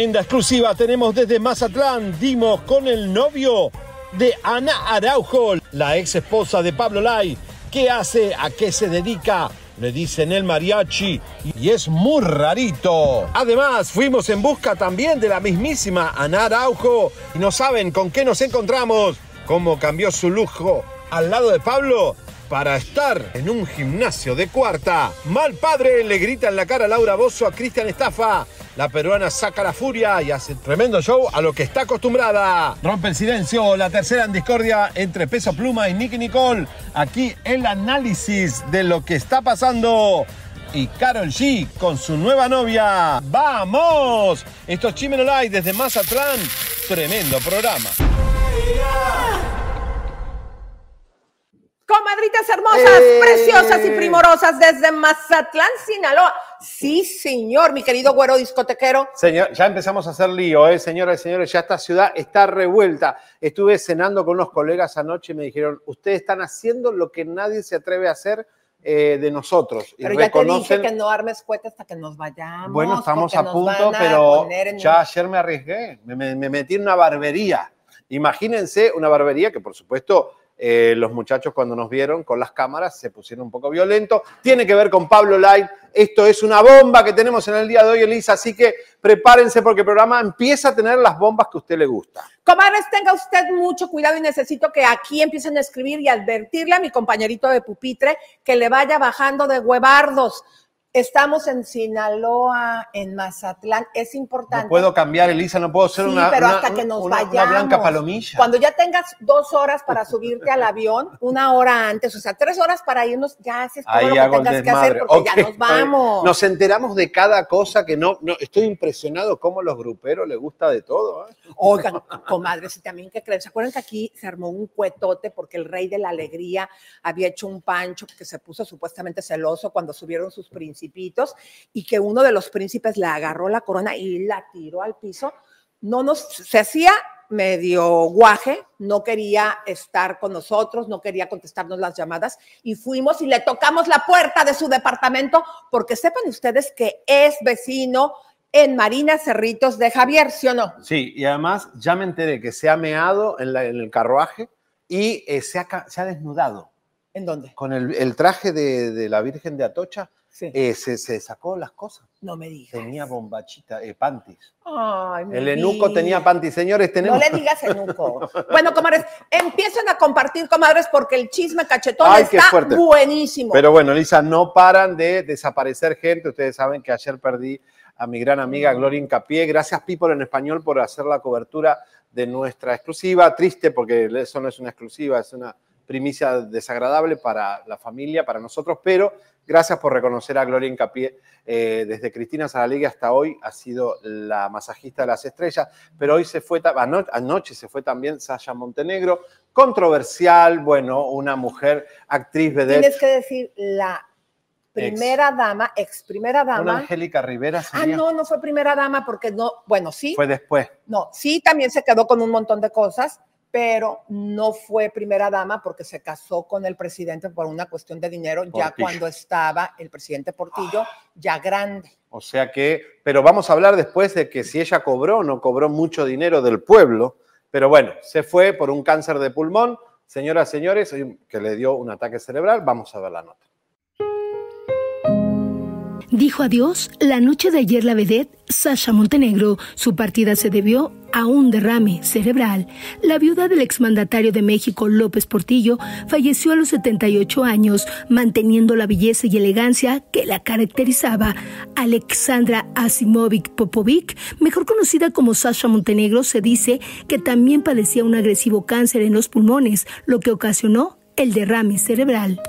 Exclusiva tenemos desde Mazatlán. Dimos con el novio de Ana Araujo, la ex esposa de Pablo Lai. ¿Qué hace? ¿A qué se dedica? Le dicen el mariachi y es muy rarito. Además, fuimos en busca también de la mismísima Ana Araujo y no saben con qué nos encontramos, cómo cambió su lujo al lado de Pablo para estar en un gimnasio de cuarta. Mal padre le grita en la cara Laura Bozo a Cristian Estafa. La peruana saca la furia y hace tremendo show a lo que está acostumbrada. Rompe el silencio, la tercera en discordia entre Peso Pluma y Nicky Nicole. Aquí el análisis de lo que está pasando. Y Carol G con su nueva novia. ¡Vamos! Esto es Chimeno desde Mazatlán. Tremendo programa. Comadritas hermosas, preciosas y primorosas desde Mazatlán, Sinaloa. Sí, señor, mi querido güero discotequero. Señor, ya empezamos a hacer lío, ¿eh? señoras y señores, ya esta ciudad está revuelta. Estuve cenando con unos colegas anoche y me dijeron, ustedes están haciendo lo que nadie se atreve a hacer eh, de nosotros. Pero ya te dije que no armes cuenta hasta que nos vayamos. Bueno, estamos a punto, pero ya ayer me arriesgué, me, me metí en una barbería. Imagínense una barbería que por supuesto eh, los muchachos cuando nos vieron con las cámaras se pusieron un poco violentos. Tiene que ver con Pablo Light. Esto es una bomba que tenemos en el día de hoy, Elisa. Así que prepárense porque el programa empieza a tener las bombas que usted le gusta. Comadres, tenga usted mucho cuidado y necesito que aquí empiecen a escribir y advertirle a mi compañerito de pupitre que le vaya bajando de huevardos Estamos en Sinaloa, en Mazatlán, es importante. No puedo cambiar, Elisa, no puedo ser una, pero hasta que nos una, vayamos. blanca palomilla. Cuando ya tengas dos horas para subirte al avión, una hora antes, o sea, tres horas para irnos, ya haces todo Ahí lo que tengas que hacer porque ya nos vamos. Nos enteramos de cada cosa que no, no estoy impresionado cómo los gruperos les gusta de todo. ¿eh? Oigan, comadres, y también que creen, ¿se acuerdan que aquí se armó un cuetote porque el rey de la alegría había hecho un pancho que se puso supuestamente celoso cuando subieron sus principitos y que uno de los príncipes le agarró la corona y la tiró al piso? No nos, se hacía medio guaje, no quería estar con nosotros, no quería contestarnos las llamadas y fuimos y le tocamos la puerta de su departamento porque sepan ustedes que es vecino en Marina Cerritos de Javier, ¿sí o no? Sí, y además ya me enteré que se ha meado en, la- en el carruaje y eh, se, ha, ca- se ha desnudado. ¿En dónde? Con el, el traje de, de la Virgen de Atocha, Sí. eh, se, se sacó las cosas. No me digas. Tenía bombachita, eh, panties. Ay, El enuco vida. tenía panties. Señores, No le digas enuco. Bueno, comadres, empiecen a compartir, comadres, porque el chisme cachetón Ay, está buenísimo. Pero bueno, Lisa, no paran de desaparecer gente. Ustedes saben que ayer perdí a mi gran amiga Gloria Incapié. Gracias, People en Español, por hacer la cobertura de nuestra exclusiva. Triste porque eso no es una exclusiva, es una primicia desagradable para la familia, para nosotros, pero gracias por reconocer a Gloria Incapié. Eh, desde Cristina Saralegui hasta hoy ha sido la masajista de las estrellas, pero hoy se fue, ano- anoche se fue también Sasha Montenegro, controversial, bueno, una mujer, actriz vedette. Tienes que decir la primera dama, ex primera Una dama. Angélica Rivera Ah, no, no fue primera dama porque no, bueno, sí, Fue después. no, sí también se quedó con un montón de cosas, pero no fue primera dama porque se casó con el presidente por una cuestión de dinero ya cuando estaba el presidente Portillo ya grande. O sea que, pero vamos a hablar después de que si ella cobró o no cobró mucho dinero del pueblo. Pero bueno, se fue por un cáncer de pulmón. Señoras, señores, que le dio un ataque cerebral. Vamos a ver la nota. Dijo adiós la noche de ayer la vedette Sasha Montenegro. Su partida se debió a un derrame cerebral. La viuda del exmandatario de México, López Portillo, falleció a los 78 años, manteniendo la belleza y elegancia que la caracterizaba. Alexandra Asimovic Popovic, mejor conocida como Sasha Montenegro, se dice que también padecía un agresivo cáncer en los pulmones, lo que ocasionó el derrame cerebral.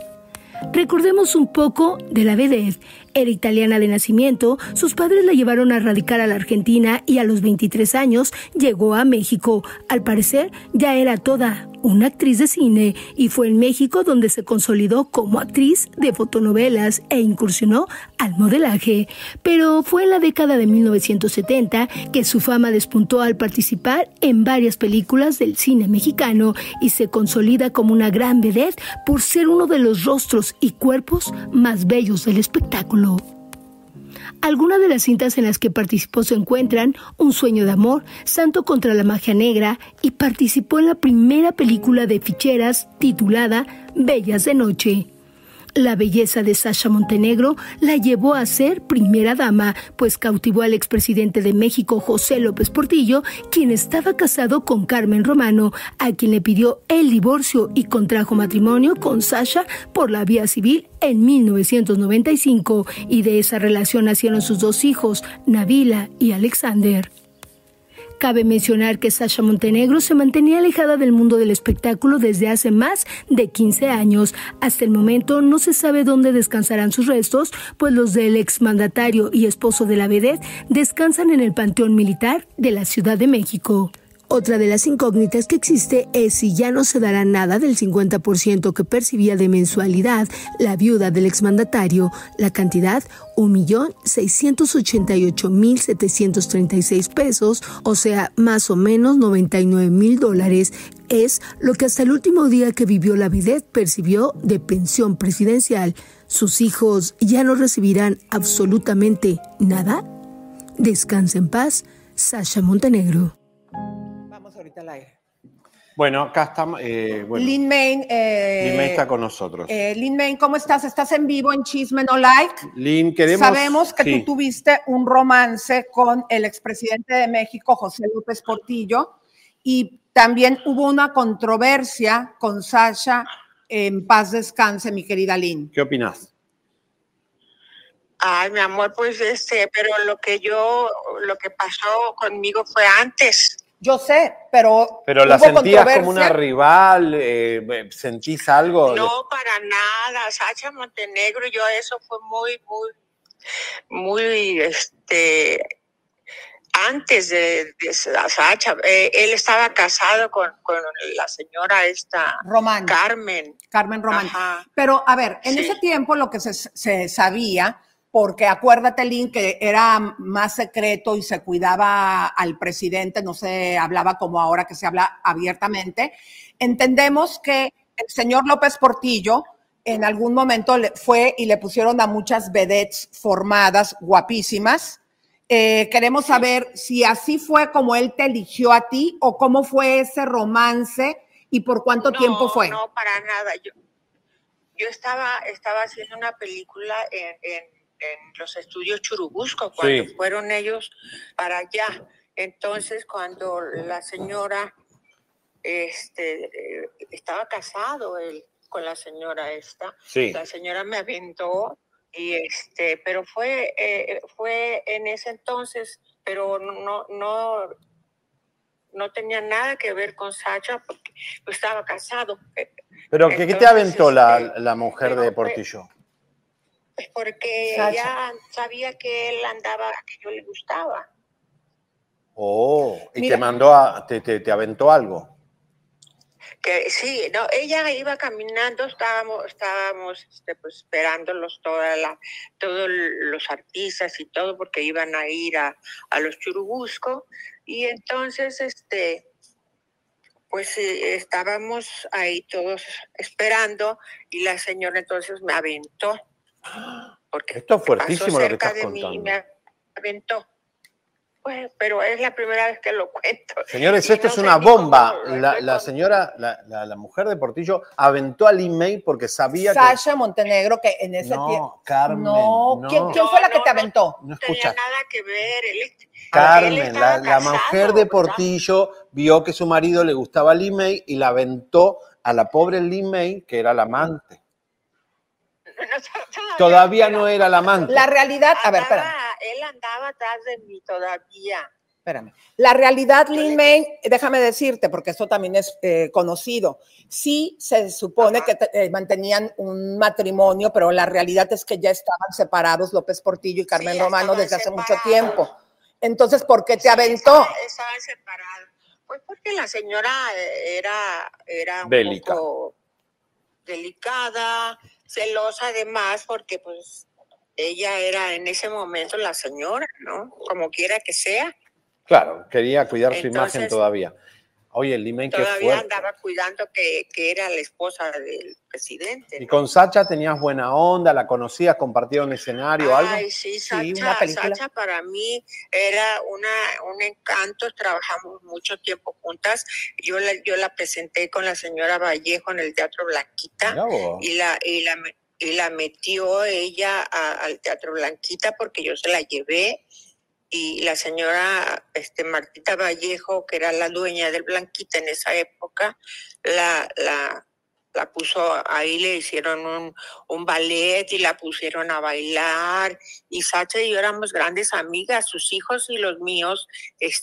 Recordemos un poco de la vedette. Era italiana de nacimiento, sus padres la llevaron a radicar a la Argentina y a los 23 años llegó a México. Al parecer ya era toda una actriz de cine y fue en México donde se consolidó como actriz de fotonovelas e incursionó al modelaje. Pero fue en la década de 1970 que su fama despuntó al participar en varias películas del cine mexicano y se consolida como una gran vedette por ser uno de los rostros y cuerpos más bellos del espectáculo. Algunas de las cintas en las que participó se encuentran Un sueño de amor, Santo contra la magia negra y participó en la primera película de ficheras titulada Bellas de Noche. La belleza de Sasha Montenegro la llevó a ser primera dama, pues cautivó al expresidente de México José López Portillo, quien estaba casado con Carmen Romano, a quien le pidió el divorcio y contrajo matrimonio con Sasha por la vía civil en 1995, y de esa relación nacieron sus dos hijos, Navila y Alexander. Cabe mencionar que Sasha Montenegro se mantenía alejada del mundo del espectáculo desde hace más de 15 años. Hasta el momento no se sabe dónde descansarán sus restos, pues los del exmandatario y esposo de la vedette descansan en el Panteón Militar de la Ciudad de México. Otra de las incógnitas que existe es si ya no se dará nada del 50% que percibía de mensualidad la viuda del exmandatario. La cantidad, 1.688.736 pesos, o sea, más o menos 99 mil dólares, es lo que hasta el último día que vivió la vedette percibió de pensión presidencial. ¿Sus hijos ya no recibirán absolutamente nada? Descansa en paz, Sasha Montenegro al aire. Bueno, acá estamos. Eh, Lin Main. Eh, está con nosotros. Eh, Lin Main, ¿cómo estás? ¿Estás en vivo en Chisme No Like? Lin, queremos. Sabemos que tú tuviste un romance con el expresidente de México, José López Portillo, y también hubo una controversia con Sasha. En paz descanse, mi querida Lin. ¿Qué opinas? Ay, mi amor, pues este, pero lo que yo, lo que pasó conmigo fue antes. Yo sé, pero. Pero la sentías como una rival, eh, ¿sentís algo? No, para nada. Sacha Montenegro, yo eso fue muy, muy, muy, este. Antes de, Sacha, eh, él estaba casado con, la señora esta. Román. Carmen. Carmen Román. Pero, a ver, en ese tiempo lo que se, se sabía porque acuérdate, Lynn, que era más secreto y se cuidaba al presidente, no se hablaba como ahora que se habla abiertamente. Entendemos que el señor López Portillo en algún momento fue y le pusieron a muchas vedettes formadas, guapísimas. Eh, queremos saber si así fue como él te eligió a ti o cómo fue ese romance y por cuánto tiempo fue. No, para nada. Yo, yo estaba, estaba haciendo una película en en los estudios Churubusco, cuando fueron ellos para allá. Entonces, cuando la señora este, eh, estaba casado él con la señora esta, la señora me aventó y este, pero fue, eh, fue en ese entonces, pero no, no, no tenía nada que ver con Sacha porque estaba casado. ¿Pero qué, te aventó la, este, la mujer de Portillo? Pues porque ella sabía que él andaba, que yo le gustaba. Oh, y te mandó a, te, te, aventó algo. Que sí, no, ella iba caminando, estábamos, estábamos este, pues, esperándolos toda la, todos los artistas y todo, porque iban a ir a, a los churubusco, y entonces este pues eh, estábamos ahí todos esperando y la señora entonces me aventó porque Esto es fuertísimo lo que estás contando. me aventó. pues, pero es la primera vez que lo cuento. Señores, esto es una bomba. La, señora, la, mujer de Portillo aventó al email porque sabía que... Sasha Montenegro, que en ese no, tiempo... Carmen, no, ¿Quién, ¿quién fue la que te aventó? No, tenía nada que ver. Carmen, la, mujer de Portillo vio que su marido le gustaba el email y la aventó a la pobre email, que era la amante. todavía, no era la amante. La realidad, a ver, espera. Él andaba atrás de mí todavía. Espérame. La realidad, Lin May, déjame decirte, porque esto también es eh, conocido. Sí se supone que eh, mantenían un matrimonio, pero la realidad es que ya estaban separados López Portillo y Carmen Romano desde hace mucho tiempo. Entonces, ¿por qué te aventó? Estaban, separados. Pues porque la señora eh, era, era un poco delicada, celosa además, porque pues ella era en ese momento la señora, ¿no? Como quiera que sea. Claro, quería cuidar su imagen todavía. Oye, el que Todavía andaba cuidando que, era la esposa del presidente. ¿Y con Sacha tenías buena onda? ¿La conocías? ¿Compartieron escenario o algo? Ay, sí, Sacha, Sacha para mí era una, un encanto. Trabajamos mucho tiempo juntas. Yo la, yo la presenté con la señora Vallejo en el Teatro Blanquita y la, y la, y la metió ella al Teatro Blanquita porque yo se la llevé y la señora este, Martita Vallejo, que era la dueña del Blanquita en esa época, la, la, la puso ahí, le hicieron un, un, ballet y la pusieron a bailar. Y Sacha y yo éramos grandes amigas, sus hijos y los míos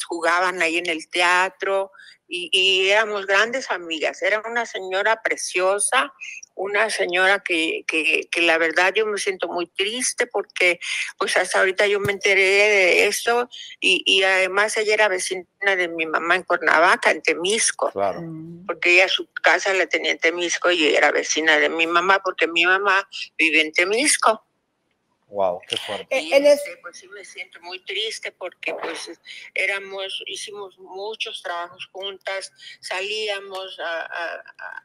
jugaban ahí en el teatro y, y éramos grandes amigas. Era una señora preciosa una señora que, que, que, la verdad yo me siento muy triste porque pues hasta ahorita yo me enteré de esto y, y además ella era vecina de mi mamá en Cuernavaca, en Temisco, claro. Mm. porque ella su casa la tenía en Temisco y ella era vecina de mi mamá porque mi mamá vive en Temisco. Wow, qué fuerte. Y este, pues sí me siento muy triste porque pues éramos, hicimos muchos trabajos juntas, salíamos a,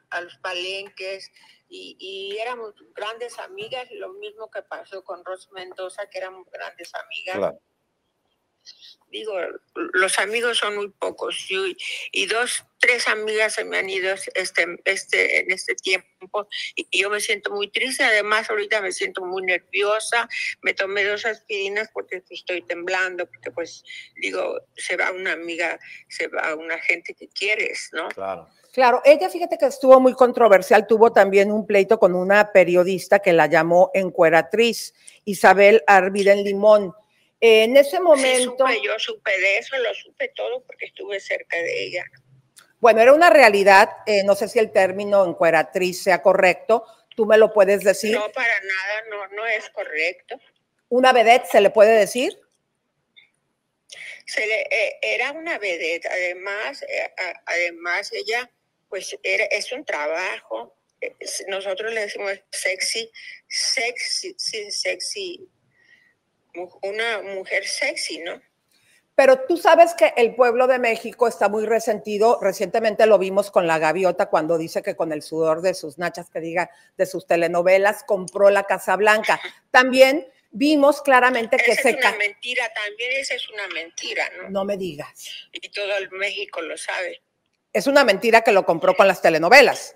a los palenques, y, éramos grandes amigas, lo mismo que pasó con Ros Mendoza, que éramos grandes amigas. Digo, los amigos son muy pocos y, y, dos, tres amigas se me han ido este, este, en este tiempo y, yo me siento muy triste. Además, ahorita me siento muy nerviosa. Me tomé dos aspirinas porque estoy temblando, porque pues digo, se va una amiga, se va una gente que quieres, ¿no? Claro. Claro, ella fíjate que estuvo muy controversial, tuvo también un pleito con una periodista que la llamó encueratriz, Isabel Arviden Limón. En ese momento... yo supe de eso, lo supe todo porque estuve cerca de ella. Bueno, era una realidad, eh, no sé si el término encueratriz sea correcto, tú me lo puedes decir. No, para nada, no, no es correcto. ¿Una vedette se le puede decir? Se le, eh, era una vedette, además, eh, además ella pues era, es un trabajo. Nosotros le decimos sexy, sexy, sexy, una mujer sexy, ¿no? Pero tú sabes que el pueblo de México está muy resentido. Recientemente lo vimos con la gaviota cuando dice que con el sudor de sus nachas, que diga, de sus telenovelas, compró la Casa Blanca. También vimos claramente que se... Es una mentira, también esa es una mentira, ¿no? No me digas. Y todo el México lo sabe es una mentira que lo compró con las telenovelas.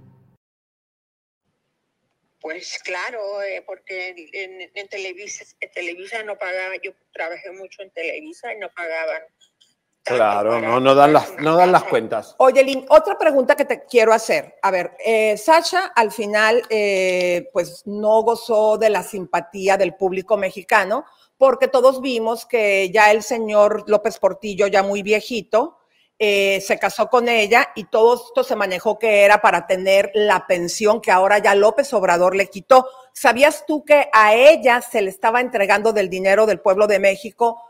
Pues claro, eh, porque en, Televisa, Televisa no pagaba, yo trabajé mucho en Televisa y no pagaban. Claro, no, no dan las, no dan las cuentas. Oye, Lynn, otra pregunta que te quiero hacer. A ver, eh, Sasha al final, eh, pues no gozó de la simpatía del público mexicano, porque todos vimos que ya el señor López Portillo, ya muy viejito, eh, se casó con ella y todo esto se manejó que era para tener la pensión que ahora ya López Obrador le quitó. ¿Sabías tú que a ella se le estaba entregando del dinero del pueblo de México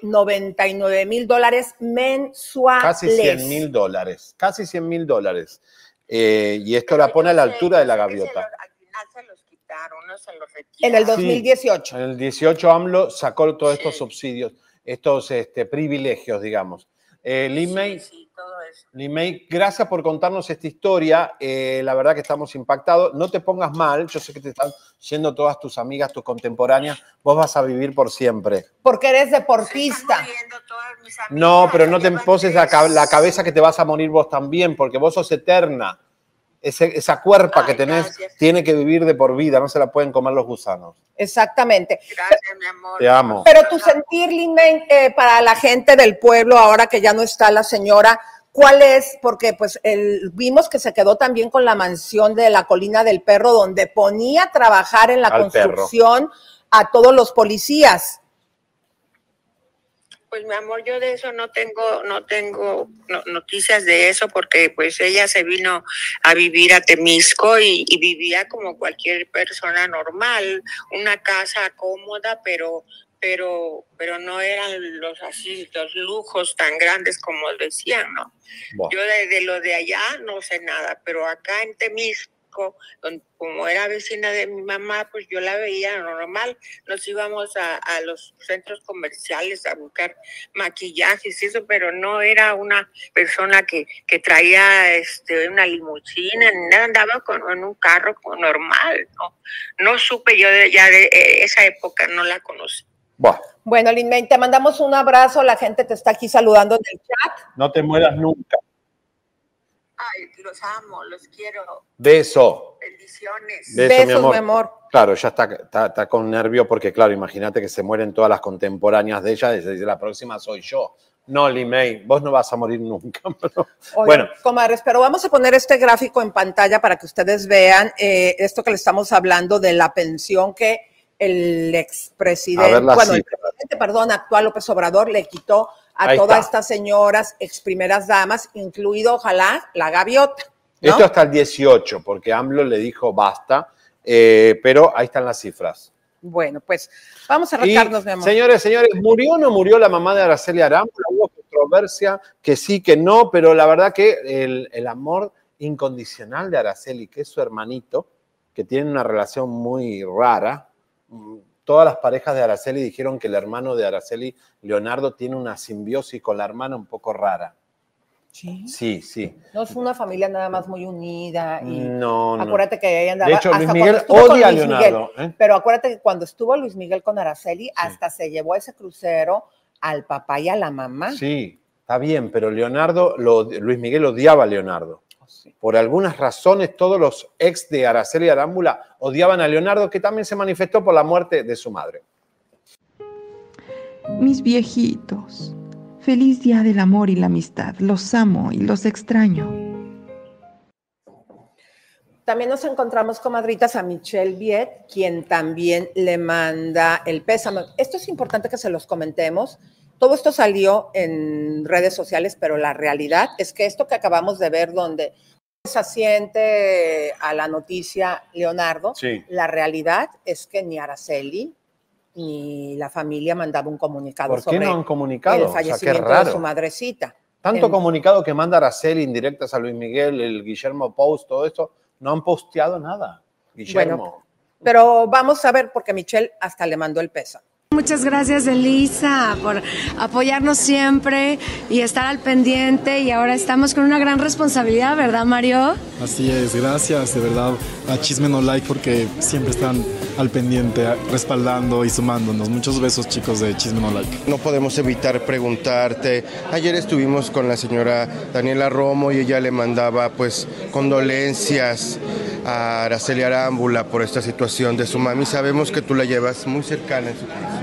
99 mil dólares mensuales? Casi 100 mil dólares, casi 100 mil dólares. Eh, y esto la pone a la altura de la gaviota. Al final se los quitaron, no se los En el 2018. en el 18 AMLO sacó todos estos subsidios, estos este, privilegios, digamos. Eh, Limei, gracias por contarnos esta historia. Eh, la verdad que estamos impactados. No te pongas mal, yo sé que te están yendo todas tus amigas, tus contemporáneas. Vos vas a vivir por siempre. Porque eres deportista. No, pero no te poses la, la cabeza que te vas a morir vos también, porque vos sos eterna esa cuerpa que tenés tiene que vivir de por vida, no se la pueden comer los gusanos. Exactamente. Gracias, mi amor. Te amo. Pero tu sentir, Linden, eh, para la gente del pueblo, ahora que ya no está la señora, ¿cuál es? Porque pues vimos que se quedó también con la mansión de la colina del perro, donde ponía a trabajar en la construcción a todos los policías. Pues mi amor, yo de eso no tengo, no tengo noticias de eso porque pues ella se vino a vivir a Temisco y, vivía como cualquier persona normal, una casa cómoda, pero pero pero no eran los así los lujos tan grandes como decían, ¿no? Yo de, de, lo de allá no sé nada, pero acá en Temisco como era vecina de mi mamá, pues yo la veía normal. Nos íbamos a, los centros comerciales a buscar maquillajes y eso, pero no era una persona que, que traía este, una limusina, andaba con, en un carro normal, ¿no? No supe yo de, ya de eh, esa época, no la conocí. Bueno, Lin te mandamos un abrazo, la gente te está aquí saludando en el chat. No te mueras nunca. Ay, los amo, los quiero. Beso. Bendiciones. Besos, mi amor. Claro, ya está, está, con nervio porque, claro, imagínate que se mueren todas las contemporáneas de ella y dice, la próxima soy yo. No, Limei, vos no vas a morir nunca. bueno, comadres, pero vamos a poner este gráfico en pantalla para que ustedes vean eh, esto que le estamos hablando de la pensión que el expresidente, bueno, el presidente, perdón, actual López Obrador le quitó a todas estas señoras, ex primeras damas, incluido, ojalá, la gaviota. Esto hasta el 18, porque AMLO le dijo basta, eh, pero ahí están las cifras. Bueno, pues vamos a retarnos, mi amor. Señores, señores, ¿murió o no murió la mamá de Araceli Arámbula? Hubo controversia, que sí, que no, pero la verdad que el, el amor incondicional de Araceli, que es su hermanito, que tiene una relación muy rara, todas las parejas de Araceli dijeron que el hermano de Araceli, Leonardo, tiene una simbiosis con la hermana un poco rara. Sí. Sí, sí. No es una familia nada más muy unida. Y no, no. Acuérdate que ella andaba. De hecho, Luis Miguel odia a Leonardo. ¿eh? Pero acuérdate que cuando estuvo Luis Miguel con Araceli, hasta se llevó a ese crucero al papá y a la mamá. Sí, está bien, pero Leonardo, Luis Miguel odiaba a Leonardo. Por algunas razones, todos los ex de Araceli Arámbula odiaban a Leonardo, que también se manifestó por la muerte de su madre. Mis viejitos, feliz día del amor y la amistad. Los amo y los extraño. También nos encontramos, comadritas, a Michelle Viet, quien también le manda el pésame. Esto es importante que se los comentemos. Todo esto salió en redes sociales, pero la realidad es que esto que acabamos de ver, donde se asiente a la noticia Leonardo, la realidad es que ni Araceli ni la familia han mandado un comunicado ¿Por qué sobre no han comunicado? el fallecimiento de su madrecita. Tanto comunicado que manda Araceli indirectas a Luis Miguel, el Guillermo Post, todo esto, no han posteado nada. Guillermo. Bueno, pero vamos a ver, porque Michelle hasta le mandó el peso. Muchas gracias Elisa por apoyarnos siempre y estar al pendiente y ahora estamos con una gran responsabilidad, ¿verdad Mario? Así es, gracias de verdad a Chisme No Like porque siempre están al pendiente, respaldando y sumándonos. Muchos besos chicos de Chisme No Like. No podemos evitar preguntarte, ayer estuvimos con la señora Daniela Romo y ella le mandaba pues condolencias a Araceli Arámbula por esta situación de su mami. Sabemos que tú la llevas muy cercana en su corazón.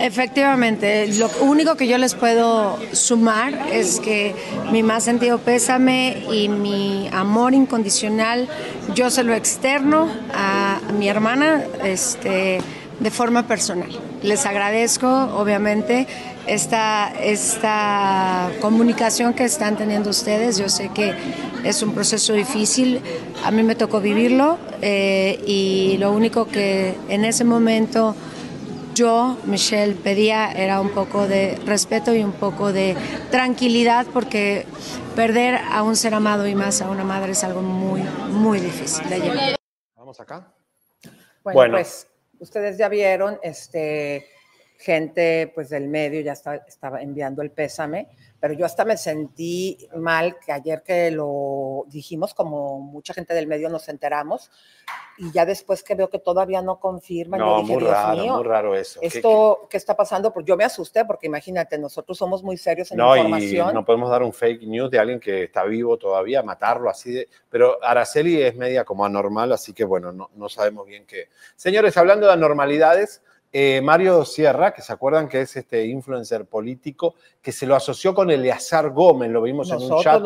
Efectivamente, lo único que yo les puedo sumar es que mi más sentido pésame y mi amor incondicional, yo se lo externo a mi hermana este, de forma personal. Les agradezco, obviamente, esta, esta comunicación que están teniendo ustedes. Yo sé que es un proceso difícil, a mí me tocó vivirlo eh, y lo único que en ese momento yo, Michelle, pedía era un poco de respeto y un poco de tranquilidad porque perder a un ser amado y más a una madre es algo muy, muy difícil de llevar. Vamos acá. Bueno, Bueno. pues ustedes ya vieron, este, gente pues del medio ya está- estaba enviando el pésame, pero yo hasta me sentí mal que ayer que lo dijimos, como mucha gente del medio nos enteramos, y ya después que veo que todavía no confirman, yo No, dije, muy Dios raro, mío, muy raro eso. ¿Qué- esto, ¿qué está pasando? Pues yo me asusté porque imagínate, nosotros somos muy serios en No, y información. no podemos dar un fake news de alguien que está vivo todavía, matarlo así de... Pero Araceli es media como anormal, así que bueno, no, no sabemos bien qué. Señores, hablando de anormalidades, eh, Mario Sierra, que se acuerdan que es este influencer político, que se lo asoció con Eleazar Gómez, lo vimos en un chat,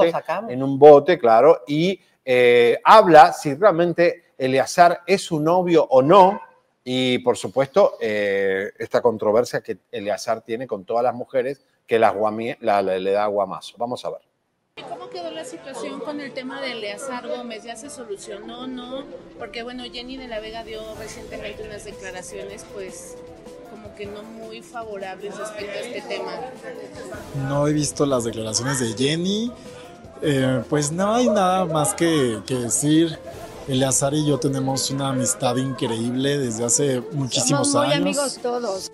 en un bote, claro, y eh, habla si realmente Eleazar es su novio o no, y por supuesto, eh, esta controversia que Eleazar tiene con todas las mujeres que las guamie- la- la- le da guamazo. Vamos a ver. ¿Cómo quedó la situación con el tema de Eleazar Gómez? ¿Ya se solucionó no? Porque bueno, Jenny de la Vega dio recientemente unas declaraciones pues como que no muy favorables respecto a este tema. No he visto las declaraciones de Jenny. Eh, pues no hay nada más que, que decir. Eleazar y yo tenemos una amistad increíble desde hace muchísimos Somos muy años. amigos todos.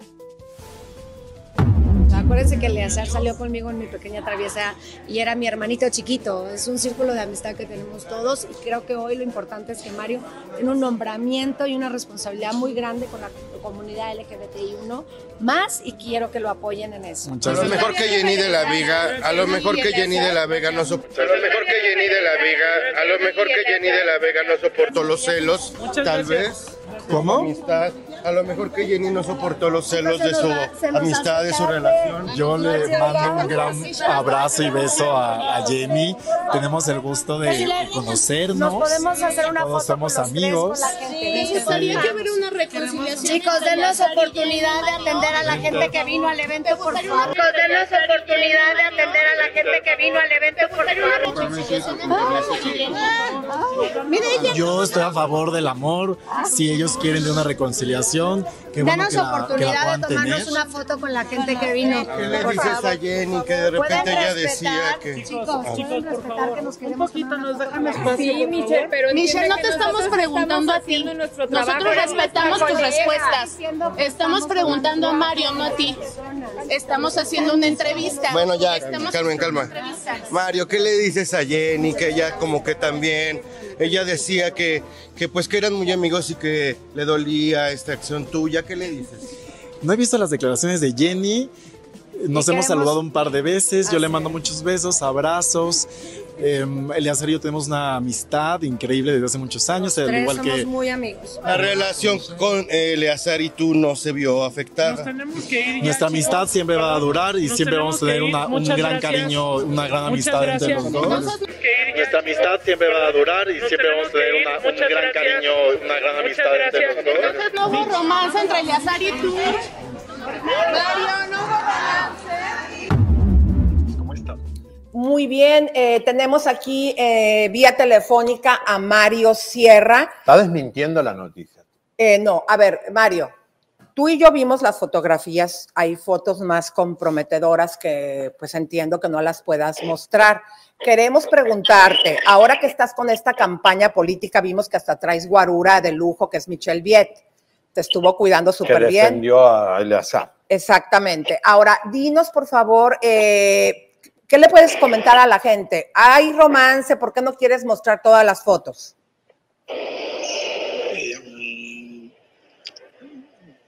Acuérdense que Eleazar salió conmigo en mi pequeña traviesa y era mi hermanito chiquito. Es un círculo de amistad que tenemos todos y creo que hoy lo importante es que Mario tiene un nombramiento y una responsabilidad muy grande con la comunidad LGBTI1 más y quiero que lo apoyen en eso. a lo mejor que Jenny de la Vega, a lo mejor que Jenny de la Vega no soportó. A lo mejor que Jenny de la Vega, a lo mejor que Jenny de la Vega no soportó los celos, tal vez. ¿Cómo? Amistad. A lo mejor que Jenny no soportó los celos de su amistad, de su relación. Yo le mando un gran abrazo y beso a, a Jenny. Tenemos el gusto de conocernos. Nos podemos hacer una Todos foto somos con los tres amigos. con la gente. Me gustaría que hubiera una reconciliación. Chicos, denos oportunidad de atender a la gente que vino al evento, por favor. Chicos, denos oportunidad de atender a la gente que vino al evento, por favor. Yo estoy a favor del amor. Si ellos quieren de una reconciliación, passionne qué bueno Danos que la, que la oportunidad de tomarnos tener. una foto con la gente que vino. ¿Qué le por dices favor. a Jenny que de repente ¿Pueden ella decía que... Chicos, Ah. pueden respetar que nos queremos poquito nos dejan espacio, Sí, Michelle, pero Michelle, no te estamos preguntando a ti. Nosotros respetamos tus respuestas. Estamos preguntando a Mario, no a ti. Estamos haciendo una entrevista. Bueno, ya, Estamos calma. Mario, ¿qué le dices a Jenny? Que ella como que también, ella decía que, que pues que eran muy amigos y que le dolía esta acción tuya. ¿Qué le dices? No he visto las declaraciones de Jenny. Nos hemos queremos- saludado un par de veces. Yo Así le mando muchos besos, abrazos. Eh, Eleazar y yo tenemos una amistad increíble desde hace muchos años, al Tres igual somos que muy amigos. La relación con Eleazar y tú no se vio afectada. Tenemos que ir ya, nuestra chicos. amistad siempre va a durar y Nos siempre vamos a tener una- un gran gracias. cariño, una gran Muchas amistad entre los dos. Nuestra amistad siempre va a durar y Nos siempre vamos a tener una- un gran gracias. cariño, una gran amistad entre los dos. Entonces no hubo romance entre Eleazar y tú. Mario, no hubo romance. Muy bien, eh, tenemos aquí eh, vía telefónica a Mario Sierra. Está desmintiendo la noticia. Eh, no, a ver, Mario, tú y yo vimos las fotografías, hay fotos más comprometedoras que pues entiendo que no las puedas mostrar. Queremos preguntarte, ahora que estás con esta campaña política, vimos que hasta traes guarura de lujo, que es Michelle Viet, te estuvo cuidando súper bien. defendió a Eleazar. Exactamente. Ahora, dinos por favor, eh, ¿qué le puedes comentar a la gente? ¿Hay romance? ¿Por qué no quieres mostrar todas las fotos?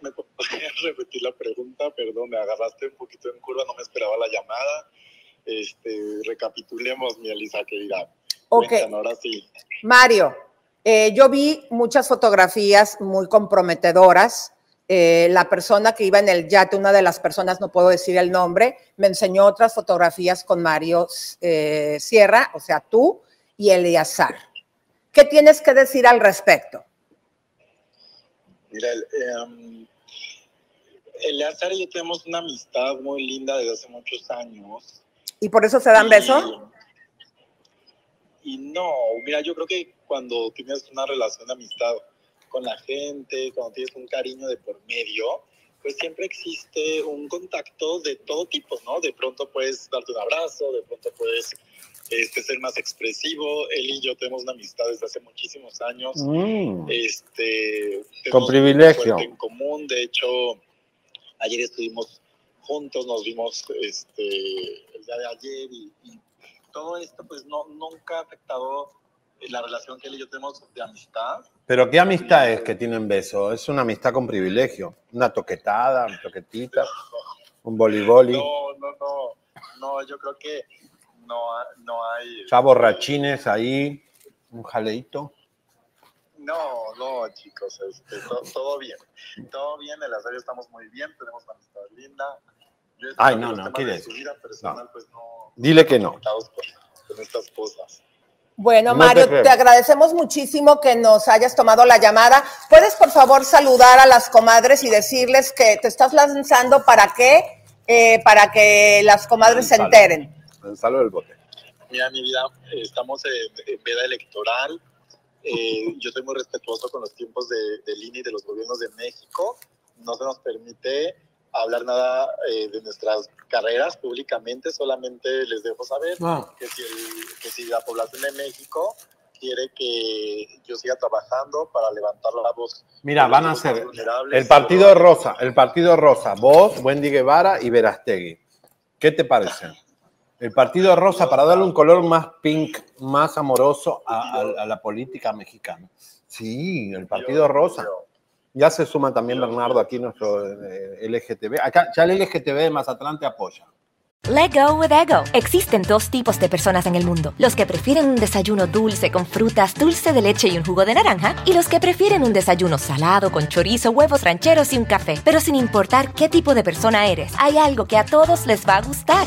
¿Me podrías repetir la pregunta? Perdón, me agarraste un poquito en curva, no me esperaba la llamada. Este, recapitulemos, mi Elisa querida. Ok. Cuéntanos, ahora sí. Mario, Eh, yo vi muchas fotografías muy comprometedoras. Eh, la persona que iba en el yate, una de las personas, no puedo decir el nombre, me enseñó otras fotografías con Mario eh, Sierra, o sea, tú y Eleazar. ¿Qué tienes que decir al respecto? Mira, el, em, Eleazar y yo tenemos una amistad muy linda desde hace muchos años. ¿Y por eso se dan beso? Y no, mira, yo creo que cuando tienes una relación de amistad con la gente, cuando tienes un cariño de por medio, pues siempre existe un contacto de todo tipo, ¿no? De pronto puedes darte un abrazo, de pronto puedes este, ser más expresivo. Él y yo tenemos una amistad desde hace muchísimos años. Mm. Este, Con privilegio. En común, de hecho, ayer estuvimos juntos, nos vimos este, el día de ayer y, y todo esto pues no, nunca ha afectado la relación que él y yo tenemos de amistad. Pero qué amistad es que tienen beso. Es una amistad con privilegio. Una toquetada, una toquetita, un boliboli. No, no, no, no, yo creo que no, no hay... Ya borrachines ahí, un jaleito. No, no, chicos, este, to- todo bien. Todo bien, en la serie estamos muy bien, tenemos una amistad linda. Yo Ay, no, no, ¿qué pues no... Dile que no. con estas cosas. Bueno, No Mario, te agradecemos muchísimo que nos hayas tomado la llamada. ¿Puedes, por favor, saludar a las comadres y decirles que te estás lanzando para qué? Eh, para que las comadres se enteren. Salvo del bote. Mira, mi vida, estamos en, en veda electoral. Eh, yo soy muy respetuoso con los tiempos de, del INE y de los gobiernos de México. No se nos permite hablar nada eh, de nuestras carreras públicamente, solamente les dejo saber Ah. que, si el- que si la población de México quiere que yo siga trabajando para levantar la voz. Mira, van a ser el partido rosa, el partido rosa, vos, Wendy Guevara y Verastegui. ¿Qué te parece? El partido rosa para darle un color más pink, más amoroso a, a- a la política mexicana. Sí, el partido rosa. Ya se suma también Bernardo aquí, nuestro eh, LGTB. Acá ya el LGTB de Mazatlán apoya. Let go with ego. Existen dos tipos de personas en el mundo: los que prefieren un desayuno dulce con frutas, dulce de leche y un jugo de naranja, y los que prefieren un desayuno salado con chorizo, huevos rancheros y un café. Pero sin importar qué tipo de persona eres, hay algo que a todos les va a gustar.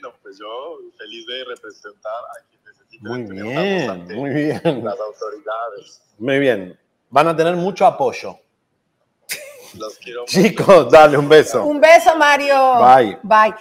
Bueno, pues yo feliz de representar a quien necesita Muy bien, muy bien. las autoridades. Muy bien. Van a tener mucho apoyo. Los quiero mucho. Chicos, dale un beso. Un beso, Mario. Bye. Bye.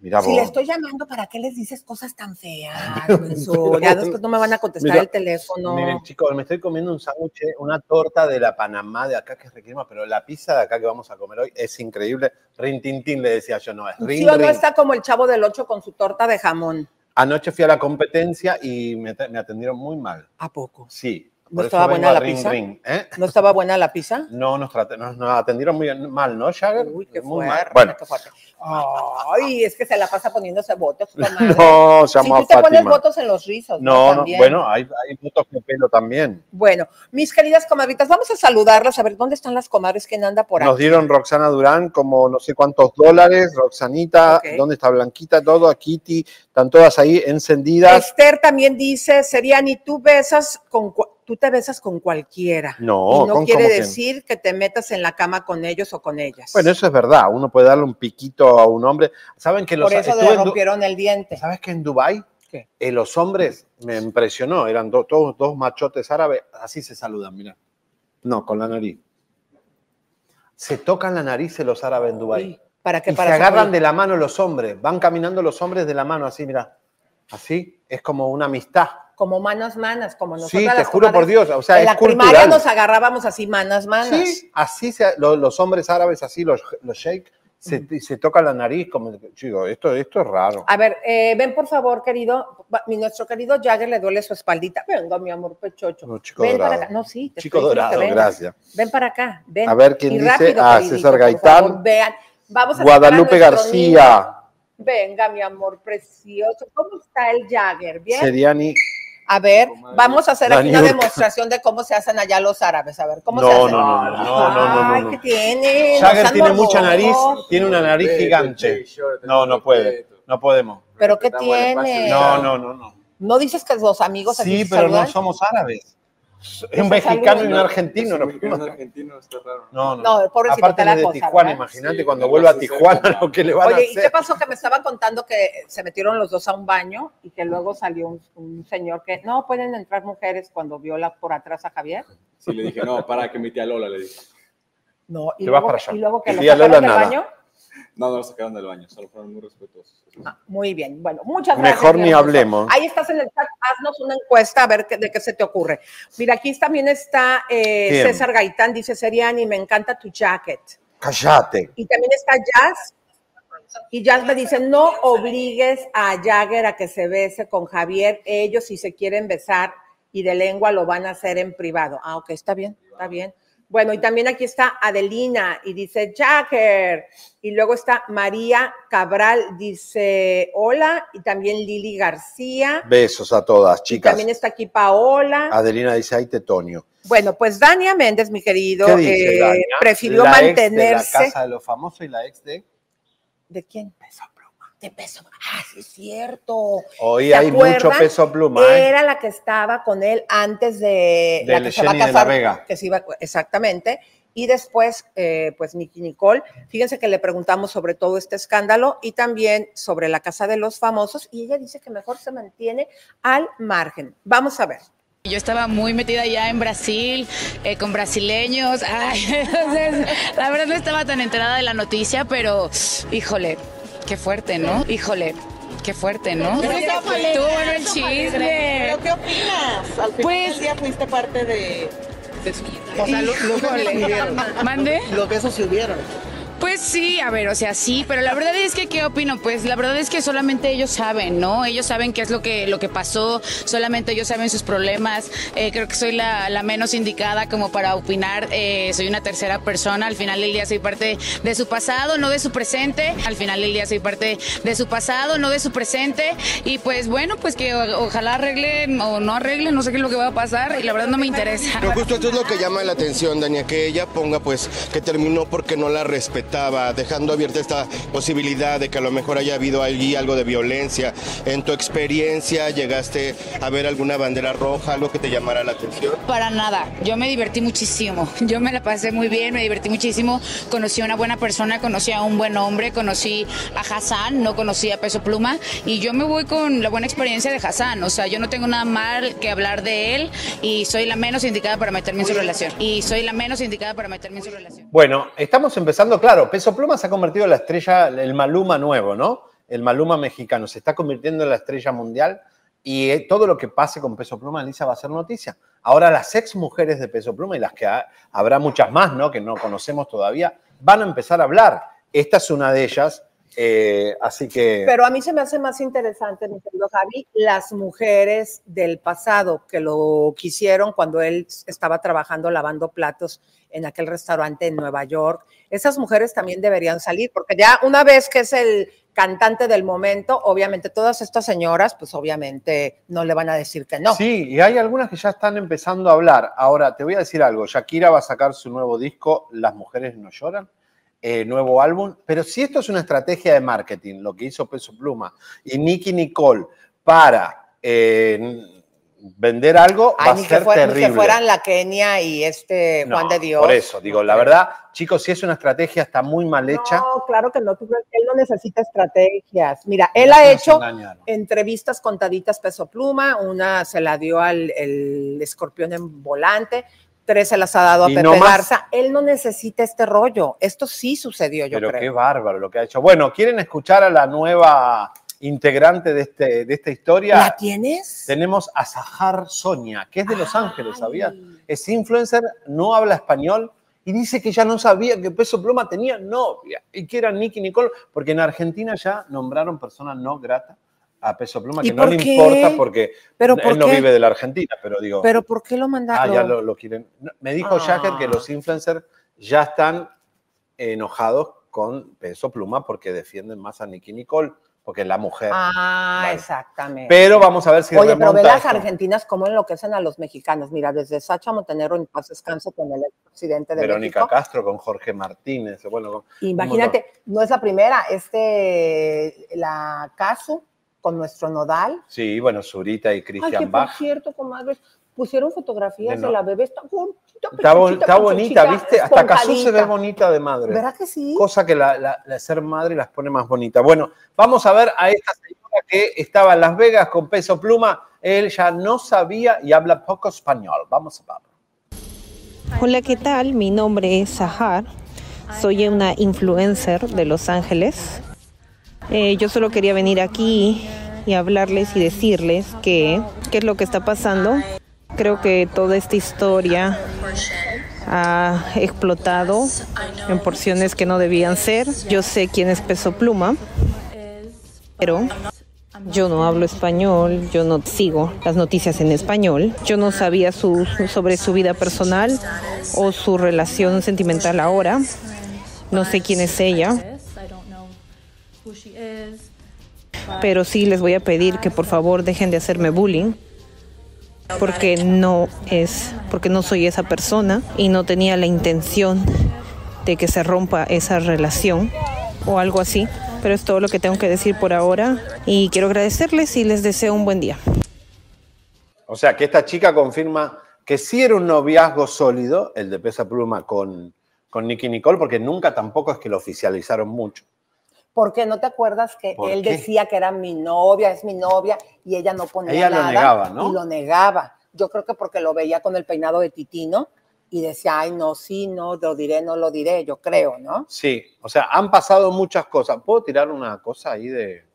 Mira si le estoy llamando, ¿para qué les dices cosas tan feas? ya después no me van a contestar Mira, el teléfono. Miren, chicos, me estoy comiendo un sándwich, una torta de la Panamá de acá que es riquísima, pero la pizza de acá que vamos a comer hoy es increíble. Rin tin tin, le decía yo, no, es rin, ¿Sí o no está como el chavo del 8 con su torta de jamón? Anoche fui a la competencia y me, me atendieron muy mal. ¿A poco? Sí. ¿No estaba buena la rin, pizza? ¿eh? ¿No estaba buena la pizza? No, nos, trate- nos, nos atendieron muy mal, ¿no, Jagger? Uy, qué muy fuerte, mal. Bueno, qué fuerte. Ay, es que se la pasa poniéndose votos. comadre. no, se Si llama tú te pones votos en los rizos, ¿no? No, bueno, hay, hay votos de pelo también. Bueno, mis queridas comadritas, vamos a saludarlas, a ver dónde están las comadres, quién anda por Nos aquí. dieron Roxana Durán como no sé cuántos dólares, Roxanita. ¿dónde está Blanquita? Todo, a Kitty, están todas ahí encendidas. Esther también dice, Seriani, tú besas con cu- tú te besas con cualquiera. No, y no ¿con quiere que? decir que te metas en la cama con ellos o con ellas. Bueno, eso es verdad, uno puede darle un piquito a un hombre. ¿Saben que los por eso le rompieron el diente. ¿Sabes que en Dubái ¿Qué? eh, los hombres me impresionó, eran do- todos dos machotes árabes, así se saludan, mira. No, con la nariz. Se tocan la nariz en los árabes en Dubái. ¿Para qué? Y se Para agarran sacudir. de la mano los hombres, van caminando los hombres de la mano así, mira. Así, es como una amistad. Como manas manas, como nosotros. Sí, te juro por Dios, o sea, en es la primaria cultural. nos agarrábamos así manas manas. Sí, así se- lo- los hombres árabes, así, los, los sheik, se, se tocan la nariz, como, chico, esto, esto es raro. A ver, eh, ven por favor, querido. Mi, nuestro querido Jagger le duele su espaldita. Venga, mi amor pechocho. No, chico ven dorado. para acá. No, sí. te Chico dorado, gracias. Ven para acá. Ven. A ver, ¿quién Y dice? rápido, Ah, César Gaitán. favor, vean. Vamos a Guadalupe García. niño. Venga, mi amor precioso. ¿Cómo está el Jagger? ¿Bien? Seriani. A ver, vamos a hacer aquí una demostración de cómo se hacen allá los árabes. A ver, ¿cómo No, se hacen? no, no, no, no, no, Ay, no. ¿qué tiene? Jagger tiene mucha nariz, tiene una nariz gigante. No, no puede, no podemos. ¿Pero qué tiene? No, no, no, no. ¿No dices que los amigos aquí Sí, pero no somos árabes. Es un mexicano y un argentino. No, Un argentino está raro. no, no. No, Aparte él la es de cosa, Tijuana, ¿verdad? imagínate Sí, cuando no vuelva a Tijuana lo que le van Oye, a ¿y qué hacer. pasó? Que me estaban contando que se metieron los dos a un baño y que luego salió un, un señor que no pueden entrar mujeres cuando viola por atrás a Javier. Sí, le dije, no, para que mi tía Lola le dije. No, y luego, para allá. y luego que Y lo sacaron del baño. No, no lo sacaron del baño, solo fueron muy respetuosos. Ah, muy bien, bueno, muchas gracias. Mejor ni hablemos. Ahí estás en el chat, haznos una encuesta a ver qué- de qué se te ocurre. Mira, aquí también está eh. César Gaitán, dice Seriani, me encanta tu jacket. Cállate. Y también está Jazz. Y Jazz me dice, no obligues a Jagger a que se bese con Javier. Ellos si se quieren besar y de lengua lo van a hacer en privado. Ah, ok, está bien, está bien. Bueno, y también aquí está Adelina y dice Jagger. Y luego está María Cabral, dice hola. Y también Lili García. Besos a todas, Y chicas. también está aquí Paola. Adelina dice, ahí te Tonio. Bueno, pues Dania Méndez, mi querido, ¿Qué dice eh, prefirió La ex mantenerse. de la casa de los famosos y la ex de... ¿De quién? Pluma. De Peso Ah, sí es cierto. Hoy ¿Se hay mucho peso pluma, ¿eh? Era la que estaba con él antes de la Del que se va a de la casar. Vega. Que se iba, exactamente. Y después, eh, pues Nicky Nicole. Fíjense que le preguntamos sobre todo este escándalo y también sobre la casa de los famosos. Y ella dice que mejor se mantiene al margen. Vamos a ver. Yo estaba muy metida ya en Brasil, eh, con brasileños. Ay, entonces, la verdad no estaba tan enterada de la noticia, pero híjole, qué fuerte, ¿no? Híjole, qué fuerte, ¿no? Pero qué Estuvo bueno el chisme. ¿Pero qué opinas? Al final Pues- del día fuiste parte de... de su- O sea, lo- los besos se hubieron. ¿Mande? Los besos se hubieron. Pues sí, a ver, o sea, sí, pero la verdad es que, ¿qué opino? Pues la verdad es que solamente ellos saben, ¿no? Ellos saben qué es lo que, lo que pasó, solamente ellos saben sus problemas. Eh, creo que soy la, la menos indicada como para opinar. Eh, soy una tercera persona, al final del día soy parte de su pasado, no de su presente. Al final del día soy parte de su pasado, no de su presente. Y pues bueno, pues que ojalá arreglen o no arreglen, no sé qué es lo que va a pasar y la verdad no me interesa. Pero justo esto es lo que llama la atención, Dania, que ella ponga pues que terminó porque no la respetaba, dejando abierta esta posibilidad de que a lo mejor haya habido allí algo de violencia. En tu experiencia, ¿llegaste a ver alguna bandera roja, algo que te llamara la atención? Para nada, yo me divertí muchísimo, yo me la pasé muy bien, me divertí muchísimo, conocí a una buena persona, conocí a un buen hombre, conocí a Hassan, no conocí a Peso Pluma y yo me voy con la buena experiencia de Hassan, o sea, yo no tengo nada mal que hablar de él y soy la menos indicada para meterme en su relación y soy la menos indicada para meterme en su relación. Bueno, estamos empezando, claro, Peso Pluma se ha convertido en la estrella, el Maluma nuevo, ¿no? El Maluma mexicano se está convirtiendo en la estrella mundial y eh, todo lo que pase con Peso Pluma, Lisa, va a ser noticia. Ahora las ex mujeres de Peso Pluma y las que ha- habrá muchas más, ¿no? Que no conocemos todavía, van a empezar a hablar. Esta es una de ellas, eh, así que... Pero a mí se me hace más interesante, mi querido Javi, las mujeres del pasado que lo quisieron cuando él estaba trabajando lavando platos en aquel restaurante en Nueva York. Esas mujeres también deberían salir, porque ya una vez que es el cantante del momento, obviamente todas estas señoras, pues obviamente no le van a decir que no. Sí, y hay algunas que ya están empezando a hablar. Ahora, te voy a decir algo. Shakira va a sacar su nuevo disco, Las mujeres no lloran, eh, nuevo álbum. Pero si esto es una estrategia de marketing, lo que hizo Peso Pluma y Nicky Nicole para eh, vender algo, va Ay, a ni que, ser ni que terrible. fueran la Kenia y este No, Juan de Dios. Por eso, digo, la verdad, chicos, si es una estrategia, está muy mal hecha. No, claro que no. Él no necesita estrategias. Mira, él No ha hecho entrevistas contaditas peso pluma. Una se la dio al el escorpión en volante. Tres se las ha dado a Pepe no. Garza. Él no necesita este rollo. Esto sí sucedió, yo Pero creo. qué bárbaro lo que ha hecho. Bueno, ¿quieren escuchar a la nueva integrante de, este, de esta historia. ¿La tienes? Tenemos a Sahar Sonia, que es de Los Ángeles, ¿sabías? Es influencer, no habla español y dice que ya no sabía que Peso Pluma tenía novia y que era Nicky Nicole, porque en Argentina ya nombraron persona no grata a Peso Pluma, ¿Y que no le qué? importa porque ¿Pero él por no vive de la Argentina, pero digo... ¿Pero por qué lo Ah, mandaron? ya lo, lo quieren. No, Me dijo Ah. Jagger que los influencers ya están enojados con Peso Pluma porque defienden más a Nicky Nicole, porque es la mujer. Ah, Vale. exactamente. Pero vamos a ver si Oye, pero ve las esto. argentinas cómo enloquecen a los mexicanos. Mira, desde Sacha Montenegro en paz descanso con el presidente de Verónica México. Castro con Jorge Martínez. Bueno, Imagínate, no es la primera, este, la Casu con nuestro nodal. Sí, bueno, Zurita y Cristian por Bach. cierto, comadres, pusieron fotografías De la bebé, está gordita, Está, bo- pechoncita, está bonita, ¿viste? Hasta Cazú se ve bonita de madre. ¿Verdad que sí? Cosa que la, la- la ser madre las pone más bonita. Bueno, vamos a ver a esta señora que estaba en Las Vegas con peso pluma. Él ya no sabía y habla poco español. Vamos a ver. Hola, ¿qué tal? Mi nombre es Sahar. Soy una influencer de Los Ángeles. Eh, yo solo quería venir aquí y hablarles y decirles qué es lo que está pasando. Creo que toda esta historia ha explotado en porciones que no debían ser. Yo sé quién es Peso Pluma, pero yo no hablo español, yo no sigo las noticias en español, yo no sabía su, sobre su vida personal o su relación sentimental ahora, no sé quién es ella, pero sí les voy a pedir que por favor dejen de hacerme bullying porque no es, porque no soy esa persona y no tenía la intención de que se rompa esa relación o algo así. Pero es todo lo que tengo que decir por ahora y quiero agradecerles y les deseo un buen día. O sea, que esta chica confirma que sí era un noviazgo sólido, el de Pesa Pluma con, con Nicky Nicole, porque nunca tampoco es que lo oficializaron mucho. Porque no te acuerdas que ¿Por él qué? decía que era mi novia, es mi novia, y ella no ponía Ella lo nada. negaba, ¿no? Y lo negaba. Yo creo que porque lo veía con el peinado de Titino y decía, ay, no, sí, no, lo diré, no lo diré, yo creo, ¿no? Sí, o sea, han pasado muchas cosas. ¿Puedo tirar una cosa ahí de...?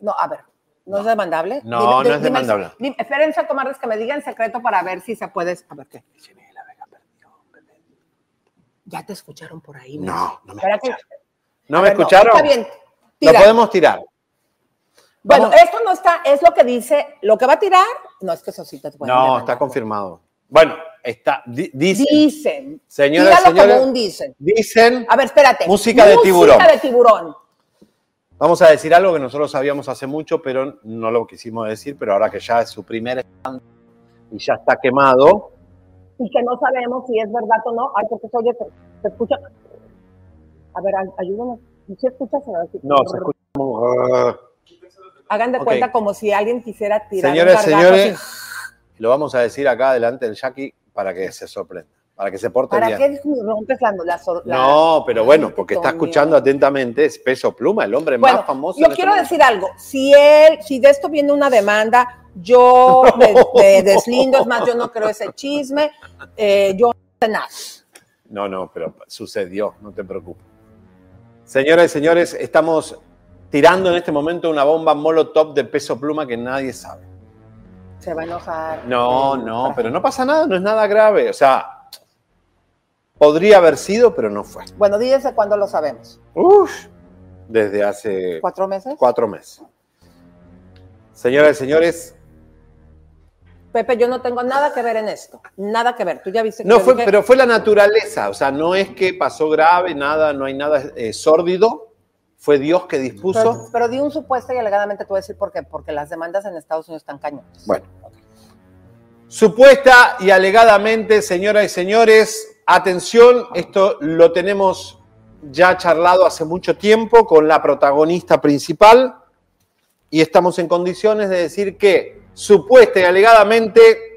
No, a ver, ¿no, es demandable? No, Dime- no dime- es demandable. dime- espérense, comadres, que me digan secreto para ver si se puede. A ver qué. Ya te escucharon por ahí. No, no me que- ¿No A me ver, no, escucharon? está bien, Lo podemos tirar. Bueno, Vamos- esto no está, es lo que dice, lo que va a tirar, no es que eso sí te pueden No, está confirmado. Bueno, está, di- dicen. Dicen. Señoras, señores, como un dicen. Dicen. A ver, espérate. Música de tiburón. Música de tiburón. Vamos a decir algo que nosotros sabíamos hace mucho, pero no lo quisimos decir, pero ahora que ya es su primer stand y ya está quemado. Y que no sabemos si es verdad o no. Ay, porque se oye, se escucha. A ver, ay- ayúdanos. ¿Sí escuchas? No, se escucha como... Hagan de cuenta como si alguien quisiera tirar Señores, señores, lo vamos a decir acá delante del Jackie para que se sorprenda, para que se porte ¿Para bien. qué rompes la, la, la- No, pero bueno, porque está escuchando atentamente, es Peso Pluma, el hombre Bueno, más famoso. yo este quiero decir algo. Si él, si de esto viene una demanda, yo me, me deslindo. Es más, yo no creo ese chisme. eh, yo no sé nada. No, no, pero sucedió, no te preocupes. Señoras y señores, estamos tirando en este momento una bomba molotov de peso pluma que nadie sabe. Se va a enojar. No, no, pero no pasa nada, no es nada grave. O sea, podría haber sido, pero no fue. Bueno, desde cuándo lo sabemos. Uf, desde hace ¿Cuatro meses? cuatro meses. Señoras y señores, Pepe, yo no tengo nada que ver en esto. Nada que ver. Tú ya viste que no fue, dije- pero fue la naturaleza. O sea, no es que pasó grave, nada, no hay nada eh, sórdido. Fue Dios que dispuso. Pero, pero di un supuesto y alegadamente te voy a decir por qué. Porque las demandas en Estados Unidos están cañones. Bueno. Supuesta y alegadamente, señoras y señores, atención, esto lo tenemos ya charlado hace mucho tiempo con la protagonista principal y estamos en condiciones de decir que supuesta y alegadamente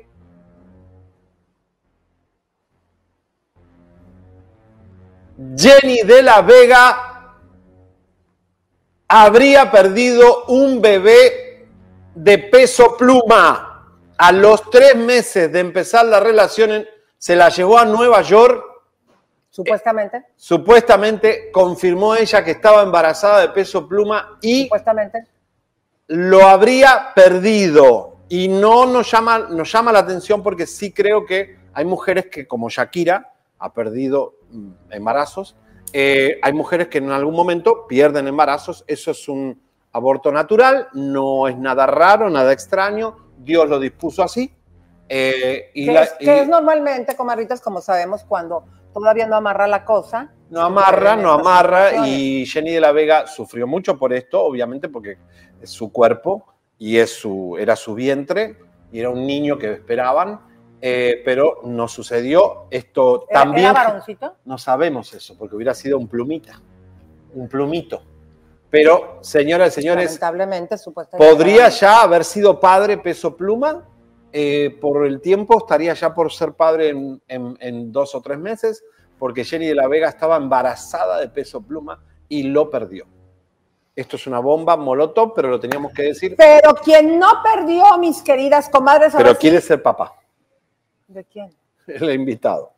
Jenny de la Vega habría perdido un bebé de peso pluma. A los tres meses de empezar la relación, se la llevó a Nueva York. Supuestamente. Supuestamente confirmó ella que estaba embarazada de peso pluma y Supuestamente. Lo habría perdido. Y no nos llama, nos llama la atención porque sí creo que hay mujeres que, como Shakira, ha perdido mm, embarazos. Eh, hay mujeres que en algún momento pierden embarazos. Eso es un aborto natural, no es nada raro, nada extraño. Dios lo dispuso así. Eh, y que, la- es, y- que es normalmente, comadritas, como sabemos, cuando todavía no amarra la cosa. No amarra, no amarra y Jenny de la Vega sufrió mucho por esto, obviamente porque es su cuerpo y es su, era su vientre y era un niño que esperaban, eh, pero no sucedió. Esto ¿Era- también... ¿Era varoncito? No sabemos eso, porque hubiera sido un plumita, un plumito. Pero, señoras y señores, Lamentablemente, supuestamente. podría ya haber sido padre peso pluma. Eh, por el tiempo estaría ya por ser padre en, en- en dos o tres meses, porque Jenny de la Vega estaba embarazada de peso pluma y lo perdió. Esto es una bomba molotov, pero lo teníamos que decir. Pero quien no perdió, mis queridas comadres, Pero sí- quiere ser papá, ¿De quién? el invitado.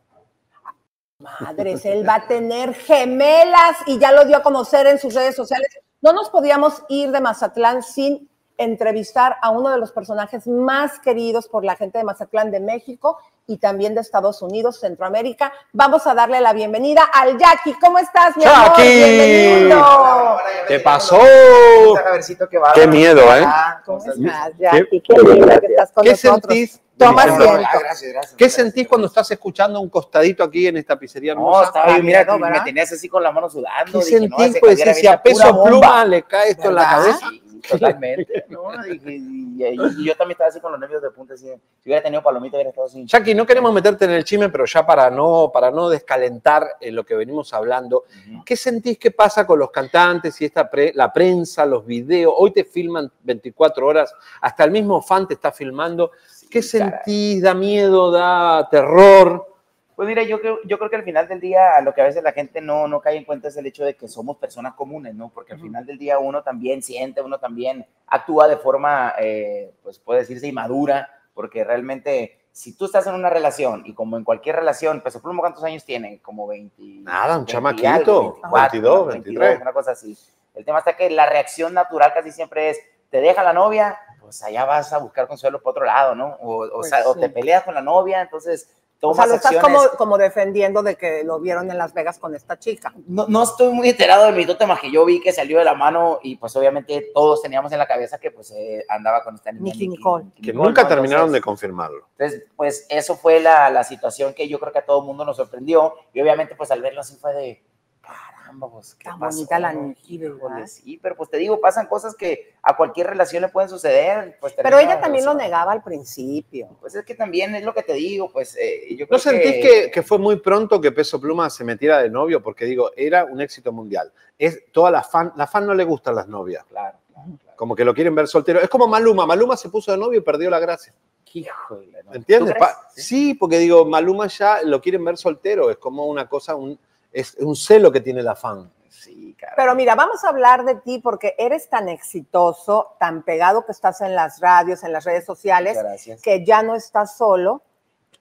Madres, él va a tener gemelas y ya lo dio a conocer en sus redes sociales. No nos podíamos ir de Mazatlán sin entrevistar a uno de los personajes más queridos por la gente de Mazatlán de México y también de Estados Unidos, Centroamérica. Vamos a darle la bienvenida al Jackie. ¿Cómo estás, mi amor? ¡Jackie! Bienvenido. ¿Qué pasó? Qué Qué miedo, ¿eh? ¿Cómo estás, ¿Qué, Jackie? Qué linda que estás con qué nosotros. sentís? Toma Diciendo- asiento. ¿Qué sentís cuando estás escuchando un costadito aquí en esta pizzería No, hermosa? estaba bien, mira, miedo, me tenías así con la mano sudando. ¿Qué dije, no, sentís? Pues si a peso pluma le cae esto en la cabeza. Sí, totalmente. No, dije, y, y- y yo también estaba así con los nervios de punta. Así, si hubiera tenido palomita, hubiera estado así. Jackie, no queremos meterte en el chisme, pero ya para no, para no descalentar en lo que venimos hablando, ¿qué sentís que pasa con los cantantes y esta pre- la prensa, los videos? Hoy te filman 24 horas, hasta el mismo fan te está filmando. ¿Qué sentís? ¿Da miedo? ¿Da terror? Pues mira, yo creo, yo creo que al final del día lo que a veces la gente no, no cae en cuenta es el hecho de que somos personas comunes, ¿no? Porque al final del día uno también siente, uno también actúa de forma, eh, pues puede decirse, inmadura, porque realmente si tú estás en una relación y como en cualquier relación, Peso Pluma, ¿cuántos años tiene? Como 20. Nada, un 20 y chamaquito, algo, 22, 23. Una cosa así. El tema está que la reacción natural casi siempre es, te deja la novia, pues allá vas a buscar consuelo por otro lado, ¿no? O, o Pues o sí. te peleas con la novia, entonces O sea, lo estás acciones. como, como defendiendo de que lo vieron en Las Vegas con esta chica. No, no estoy muy enterado del mitote más que yo vi que salió de la mano y pues obviamente todos teníamos en la cabeza que pues eh, andaba con esta niña. Nicky Nicole. Que Nicole, nunca ¿no? terminaron de Entonces, confirmarlo. Entonces, pues eso fue la, la situación que yo creo que a todo el mundo nos sorprendió y obviamente pues al verlo así fue de, caramba, pues qué Tan pasó? bonita la Nicky, ¿verdad? Sí, pero pues te digo, pasan cosas que a cualquier relación le pueden suceder. Pues, Pero ella también lo negaba al principio. Pues es que también es lo que te digo, pues eh, yo creo ¿No sentís que, que fue muy pronto que Peso Pluma se metiera de novio? Porque digo, era un éxito mundial. Es toda la fan, la fan no le gustan las novias. Claro, Como que lo quieren ver soltero. Es como Maluma. Maluma se puso de novio y perdió la gracia. Híjole, no. ¿Entiendes? Pa- sí, porque digo, Maluma ya lo quieren ver soltero. Es como una cosa, un, es un celo que tiene la fan. Sí. Pero mira, vamos a hablar de ti porque eres tan exitoso, tan pegado que estás en las radios, en las redes sociales, gracias. que ya no estás solo.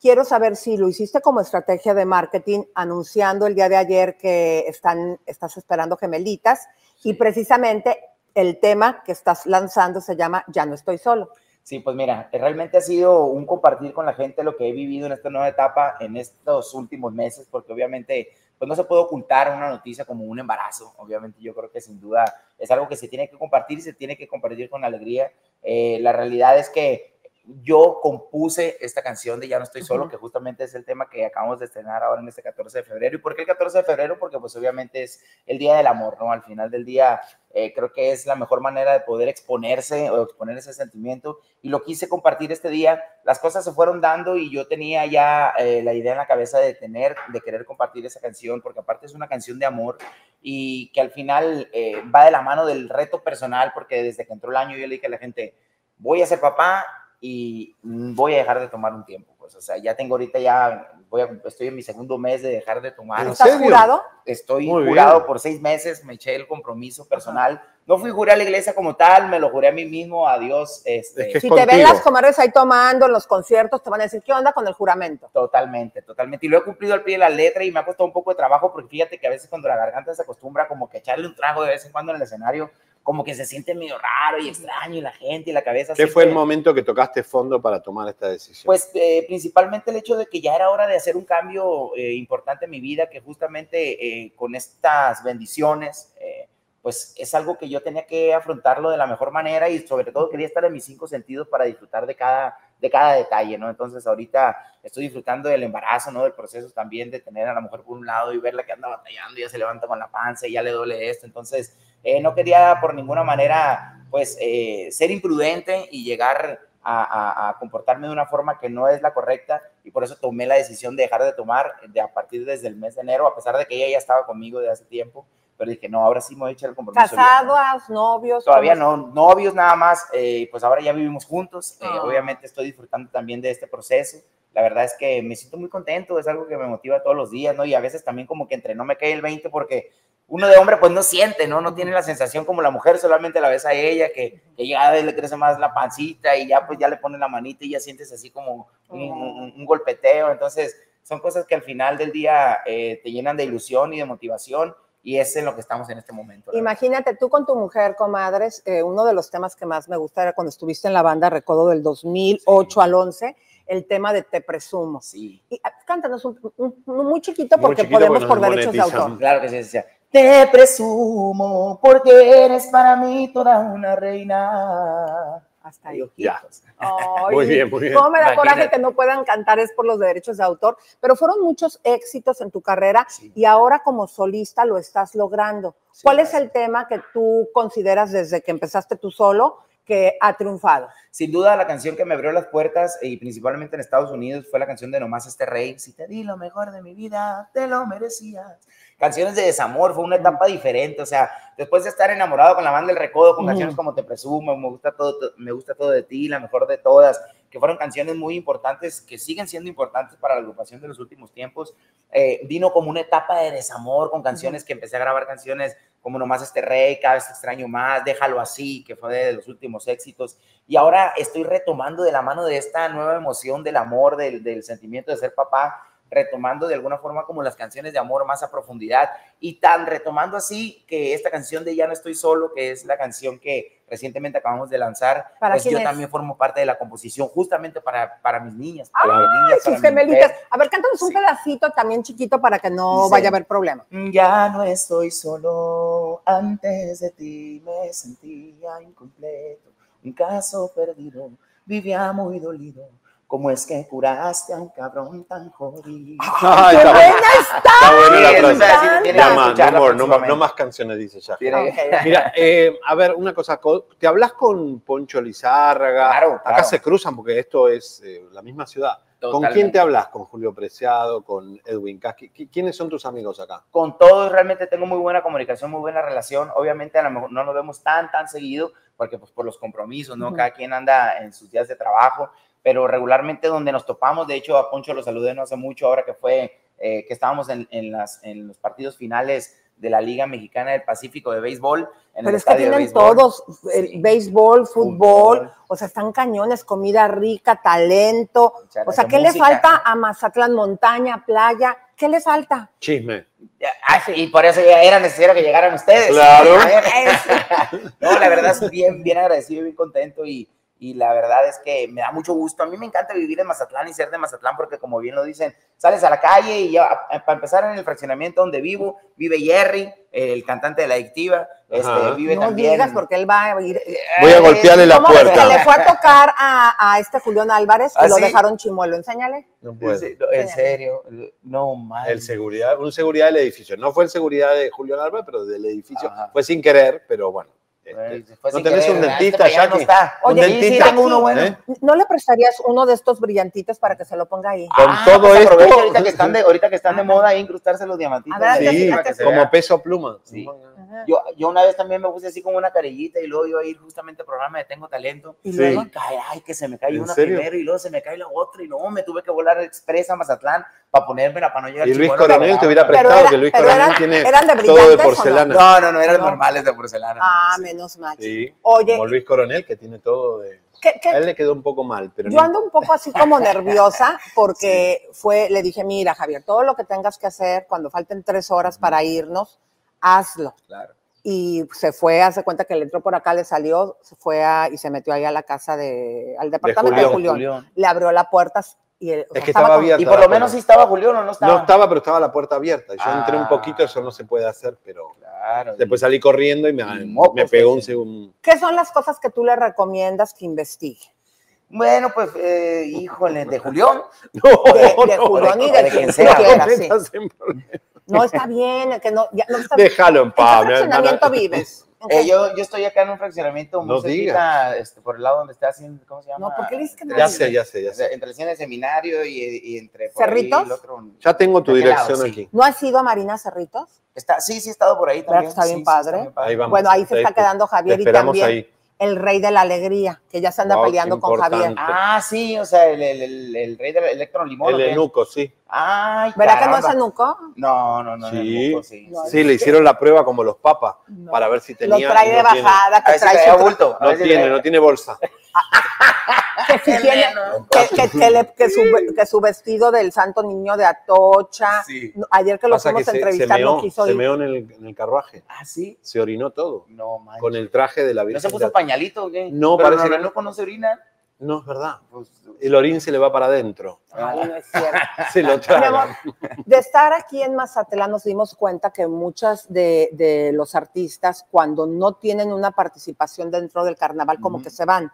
Quiero saber si lo hiciste como estrategia de marketing, anunciando el día de ayer que están, estás esperando gemelitas y precisamente el tema que estás lanzando se llama Ya no estoy solo. Sí, pues mira, realmente ha sido un compartir con la gente lo que he vivido en esta nueva etapa en estos últimos meses, porque obviamente pues no se puede ocultar una noticia como un embarazo. Obviamente yo creo que sin duda es algo que se tiene que compartir y se tiene que compartir con alegría. Eh, la realidad es que yo compuse esta canción de Ya no estoy solo, Ujú. que justamente es el tema que acabamos de estrenar ahora en este 14 de febrero. ¿Y por qué el 14 de febrero? Porque pues obviamente es el Día del Amor, ¿no? Al final del día eh, creo que es la mejor manera de poder exponerse o exponer ese sentimiento y lo quise compartir este día. Las cosas se fueron dando y yo tenía ya eh, la idea en la cabeza de tener, de querer compartir esa canción, porque aparte es una canción de amor y que al final eh, va de la mano del reto personal, porque desde que entró el año yo le dije a la gente, voy a ser papá y voy a dejar de tomar un tiempo. Pues, o sea, ya tengo ahorita ya, voy a- estoy en mi segundo mes de dejar de tomar. ¿En ¿Estás serio? jurado? Estoy Muy jurado bien. por seis meses, me eché el compromiso personal. No fui juré a la iglesia como tal, me lo juré a mí mismo, a Dios. Este, Si te ven las comadres ahí tomando en los conciertos, te van a decir, ¿qué onda con el juramento? Totalmente, totalmente. Y lo he cumplido al pie de la letra y me ha costado un poco de trabajo porque fíjate que a veces cuando la garganta se acostumbra como que echarle un trago de vez en cuando en el escenario, como que se siente medio raro y extraño y la gente y la cabeza. ¿Qué fue el momento que tocaste fondo para tomar esta decisión? Pues eh, principalmente el hecho de que ya era hora de hacer un cambio eh, importante en mi vida, que justamente eh, con estas bendiciones, eh, pues es algo que yo tenía que afrontarlo de la mejor manera y sobre todo quería estar en mis cinco sentidos para disfrutar de cada, de cada detalle, ¿no? Entonces ahorita estoy disfrutando del embarazo, ¿no? Del proceso también de tener a la mujer por un lado y verla que anda batallando, ya se levanta con la panza y ya le duele esto, entonces eh, no quería por ninguna manera, pues, eh, ser imprudente y llegar a, a- a comportarme de una forma que no es la correcta y por eso tomé la decisión de dejar de tomar de a partir desde el mes de enero, a pesar de que ella ya estaba conmigo de hace tiempo, pero dije, no, ahora sí me voy a echar el compromiso. ¿Casados, novios? Todavía ¿cómo no, novios nada más, eh, pues ahora ya vivimos juntos, eh, Ah. obviamente estoy disfrutando también de este proceso, la verdad es que me siento muy contento, es algo que me motiva todos los días, ¿no? Y a veces también como que entre no me cae el 20 porque uno de hombre pues no siente, ¿no? No tiene la sensación como la mujer, solamente la ves a ella, que, que ya le crece más la pancita y ya pues ya le pone la manita y ya sientes así como un, un- un golpeteo, entonces son cosas que al final del día eh, te llenan de ilusión y de motivación y es en lo que estamos en este momento. Imagínate tú con tu mujer, comadres, eh, uno de los temas que más me gusta era cuando estuviste en la banda Recodo del 2008 al 11, el tema de Te Presumo. Sí. Y ah, cántanos un, un- un muy chiquito Muy porque chiquito podemos porque por derechos de autor. Claro que sí, decía. Te presumo porque eres para mí toda una reina. Hasta ahí. Ya. Ay, Muy bien, muy bien. Cómo me da coraje que no puedan cantar es por los derechos de autor, pero fueron muchos éxitos en tu carrera y ahora como solista lo estás logrando. ¿Cuál es el tema que tú consideras desde que empezaste tú solo que ha triunfado? Sin duda, la canción que me abrió las puertas, y principalmente en Estados Unidos, fue la canción de Nomás este rey. Si te di lo mejor de mi vida, te lo merecías. Canciones de desamor, fue una etapa diferente. O sea, después de estar enamorado con la banda del Recodo, con canciones como Te Presumo, Me gusta todo, me gusta todo de ti, La mejor de todas, que fueron canciones muy importantes, que siguen siendo importantes para la agrupación de los últimos tiempos. eh, vino como una etapa de desamor con canciones que empecé a grabar canciones como Nomás este rey, Cada vez extraño más, Déjalo así, que fue de los últimos éxitos. Y ahora estoy retomando de la mano de esta nueva emoción del amor, del, del sentimiento de ser papá, retomando de alguna forma como las canciones de amor más a profundidad y tan retomando así que esta canción de Ya no estoy solo, que es la canción que recientemente acabamos de lanzar, ¿Para pues yo es? también formo parte de la composición justamente para, para mis niñas. Para mis Ay, niñas, sus para gemelitas. A ver, cántanos un pedacito también chiquito para que no Sí. vaya a haber problema. Ya no estoy solo, antes de ti me sentía incompleto, un caso perdido, vivía muy dolido. ¿Cómo es que curaste a un cabrón tan jodido? Ay, está buena Está buena la no, more, no, más- próximamente. no más canciones, dice ya. Mira, eh, a ver, una cosa, co- ¿te hablas con Poncho Lizárraga? Claro, Acá claro. se cruzan porque esto es eh, la misma ciudad. ¿Con Totalmente. quién te hablas? ¿Con Julio Preciado? ¿Con Edwin Casqui? ¿Qui- ¿Quiénes son tus amigos acá? con todos realmente tengo muy buena comunicación, muy buena relación. Obviamente a lo mejor no nos vemos tan, tan seguido, porque pues por los compromisos, ¿no? Ujú. Cada quien anda en sus días de trabajo, pero regularmente donde nos topamos, de hecho a Poncho lo saludé no hace mucho, ahora que fue, eh, que estábamos en, en las, en los partidos finales de la Liga Mexicana del Pacífico de béisbol. En Pero el es que tienen todos, el béisbol, fútbol, o sea, están cañones, comida rica, talento. O sea, ¿qué le música. falta a Mazatlán? Montaña, playa, ¿qué le falta? Chisme. Ah, sí, y por eso ya era necesario que llegaran ustedes. Claro. No, la verdad es bien, bien agradecido y bien contento y, y la verdad es que me da mucho gusto. A mí me encanta vivir en Mazatlán y ser de Mazatlán porque como bien lo dicen, sales a la calle y ya, para empezar en el fraccionamiento donde vivo, vive Jerry, el cantante de La Adictiva, este, vive No también... digas porque él va a ir. Voy a golpearle la ¿Cómo ves puerta. que le fue a tocar a, a este Julián Álvarez y ¿Ah, lo sí? dejaron chimuelo? Enséñale. No puedo. En serio, no mal. El seguridad, un seguridad del edificio. No fue el seguridad de Julio Álvarez, pero del edificio. Ajá. Fue sin querer, pero bueno. Este, Fue ¿No tenés un dentista, Este ya no está. Un Oye, sí, sí, dentista. tengo uno bueno. ¿Eh? ¿No le prestarías uno de estos brillantitos para que se lo ponga ahí? Con todo pues esto. ahorita que están de, ahorita que están de moda ahí incrustarse los diamantitos. Ver, Sí, para que se como vea. peso pluma. Sí. Yo, yo una vez también me puse así como una carillita y luego iba a ir justamente al programa de Tengo Talento. Y Sí. luego, cae, ay, que se me cae ¿En una serio? primero y luego se me cae la otra y luego me tuve que volar expresa a Mazatlán para ponérmela para no llegar Y Luis Coronel te hubiera prestado, era- que Luis Coronel eran- tiene eran de todo de ¿o no? porcelana. No, no, no, eran No. normales de porcelana. Ah, menos mal. Sí. Oye, Como Luis Coronel, que tiene todo de. ¿qué- qué- A él le quedó un poco mal, pero Yo no- ando un poco así como nerviosa porque fue, le dije, mira, Javier, todo lo que tengas que hacer cuando falten tres horas para irnos, hazlo. Claro. y se fue, hace cuenta que le entró por acá, le salió, se fue a, y se metió ahí a la casa de, al departamento de Julián. Julián. Le abrió la puerta y el- Es sea, que estaba con- abierta. Y por lo menos sí estaba Julián o no estaba. No estaba, pero estaba la puerta abierta. Yo entré un Ah. poquito, eso no se puede hacer, pero Claro. después salí corriendo y me, mocos me pegó que un se- segundo. ¿Qué son las cosas que tú le recomiendas que investigue? Bueno, pues, eh, híjole, de Julián. De, de Julián y de, de quien sea. No en. No está bien, que no, ya no está Déjalo en ¿En paz. qué fraccionamiento hermana. vives? ¿En Eh, yo, yo estoy acá en un fraccionamiento muy No cerquita, este, por el lado donde está haciendo, ¿cómo se llama? No, ¿por qué dices que no Ya sé, ya sé, ya sé. Entre el cine de seminario y, y entre por ahí ¿Cerritos? el otro. Ya tengo tu ¿De qué dirección lado? Sí. aquí. ¿No has ido a Marina Cerritos? Está, sí, sí, he estado por ahí ¿Verdad también. está sí, bien sí, padre? bien padre. Ahí vamos. Bueno, ahí se Ahí está te- quedando Javier y también ahí. el rey de la alegría, que ya se anda Wow, peleando con. Javier. Ah, sí, o sea, el, el, el, el rey del electro limón. El ¿o qué? enuco, sí. Ay, ¿Verdad que no es Enuco? No, no, no. Sí. Enuco, sí. No, Sí, le hicieron la prueba como los papas para ver si Lo tenía. trae y de no bajada, que ver si trae bulto. a No si tiene, no tiene bolsa. que, si tiene- que, que- que le- que su, que su vestido del santo niño de Atocha. Sí. No, Ayer que lo fuimos a se, se entrevistar no meó, quiso se meó en el, en el carruaje. Ah, sí. Se orinó todo. No, manches. Con el traje de la ¿No Virgen. se puso pañalito o qué? No, Pero parece no, que- no conoce orina. No, es verdad. Pues, El orín se le va para adentro. Ay, no es cierto. Se lo traga. de estar aquí en Mazatlán nos dimos cuenta que muchas de, de los artistas cuando no tienen una participación dentro del carnaval como que se van,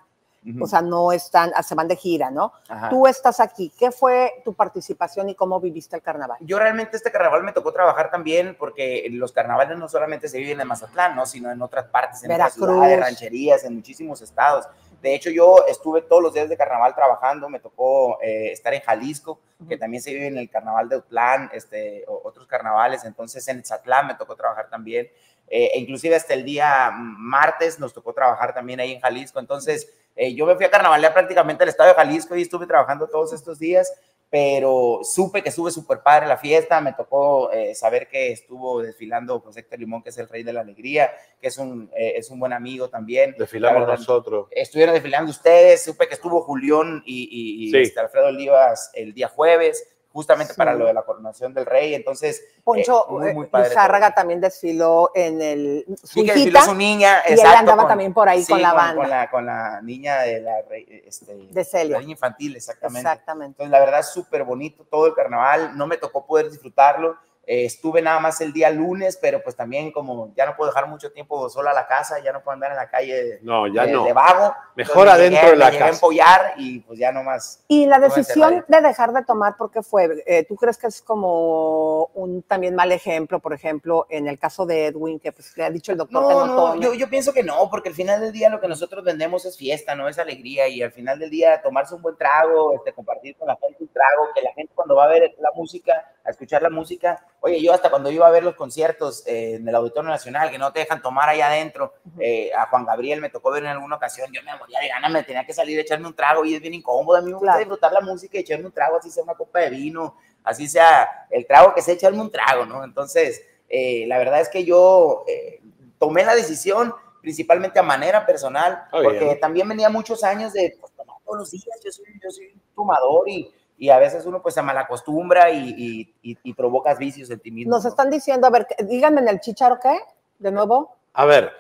Ujú. o sea, no están, ah, se van de gira, ¿no? Ajá. Tú estás aquí, ¿qué fue tu participación y cómo viviste el carnaval? Yo realmente este carnaval me tocó trabajar también porque los carnavales no solamente se viven en Mazatlán, ¿no? sino en otras partes, en otras Veracruz. ciudades, rancherías, en muchísimos estados. De hecho, yo estuve todos los días de carnaval trabajando, me tocó eh, estar en Jalisco, que también se vive en el carnaval de Utlán, este, otros carnavales, entonces en Zatlán me tocó trabajar también, eh, e inclusive hasta el día martes nos tocó trabajar también ahí en Jalisco, entonces eh, yo me fui a carnavalear prácticamente al estado de Jalisco y estuve trabajando todos estos días, pero supe que estuve súper padre la fiesta, me tocó eh, saber que estuvo desfilando José Héctor Limón, que es el rey de la alegría, que es un, eh, es un buen amigo también. Desfilamos verdad, nosotros. Estuvieron desfilando ustedes, supe que estuvo Julián y, y- y, Sí. este, Alfredo Olivas el día jueves, justamente Sí. para lo de la coronación del rey, entonces... Poncho eh, muy, muy eh, padre también desfiló en el su Sí, que desfiló su niña, y él exacto, andaba con- también por ahí sí, con la banda. Con la, con la niña de la rey, este, De Celia. la niña infantil, exactamente. Exactamente. Entonces, la verdad, súper bonito todo el carnaval. No me tocó poder disfrutarlo. Eh, estuve nada más el día lunes, pero pues también como ya no puedo dejar mucho tiempo sola a la casa, ya no puedo andar en la calle No, ya de, no. de vago. Mejor adentro llegué- de la me llegué a casa. empollar y pues ya no más. Y la decisión de dejar de tomar, ¿por qué fue? Eh, ¿Tú crees que es como un también mal ejemplo, por ejemplo, en el caso de Edwin, que pues le ha dicho el doctor que No, no, yo, yo pienso que no, porque al final del día lo que nosotros vendemos es fiesta, no es alegría, y al final del día tomarse un buen trago, este, compartir con la gente un trago, que la gente cuando va a ver la música, a escuchar la música, oye, yo hasta cuando iba a ver los conciertos eh, en el Auditorio Nacional, que no te dejan tomar ahí adentro, eh, a Juan Gabriel me tocó ver en alguna ocasión, yo me moría de ganas, me tenía que salir a echarme un trago y es bien incómodo, a mí me gusta Claro. disfrutar la música y echarme un trago, así sea una copa de vino, así sea el trago que sea echarme un trago, ¿no? Entonces, eh, la verdad es que yo eh, tomé la decisión principalmente a manera personal, Está porque bien. también venía muchos años de pues, tomar todos los días, yo soy, yo soy un fumador y, y a veces uno pues se malacostumbra y, y, y, y provocas vicios en ti mismo. Nos están diciendo, a ver, díganme en el chicharo, ¿qué? De nuevo, A ver,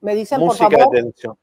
me dicen, música por de favor. tensión.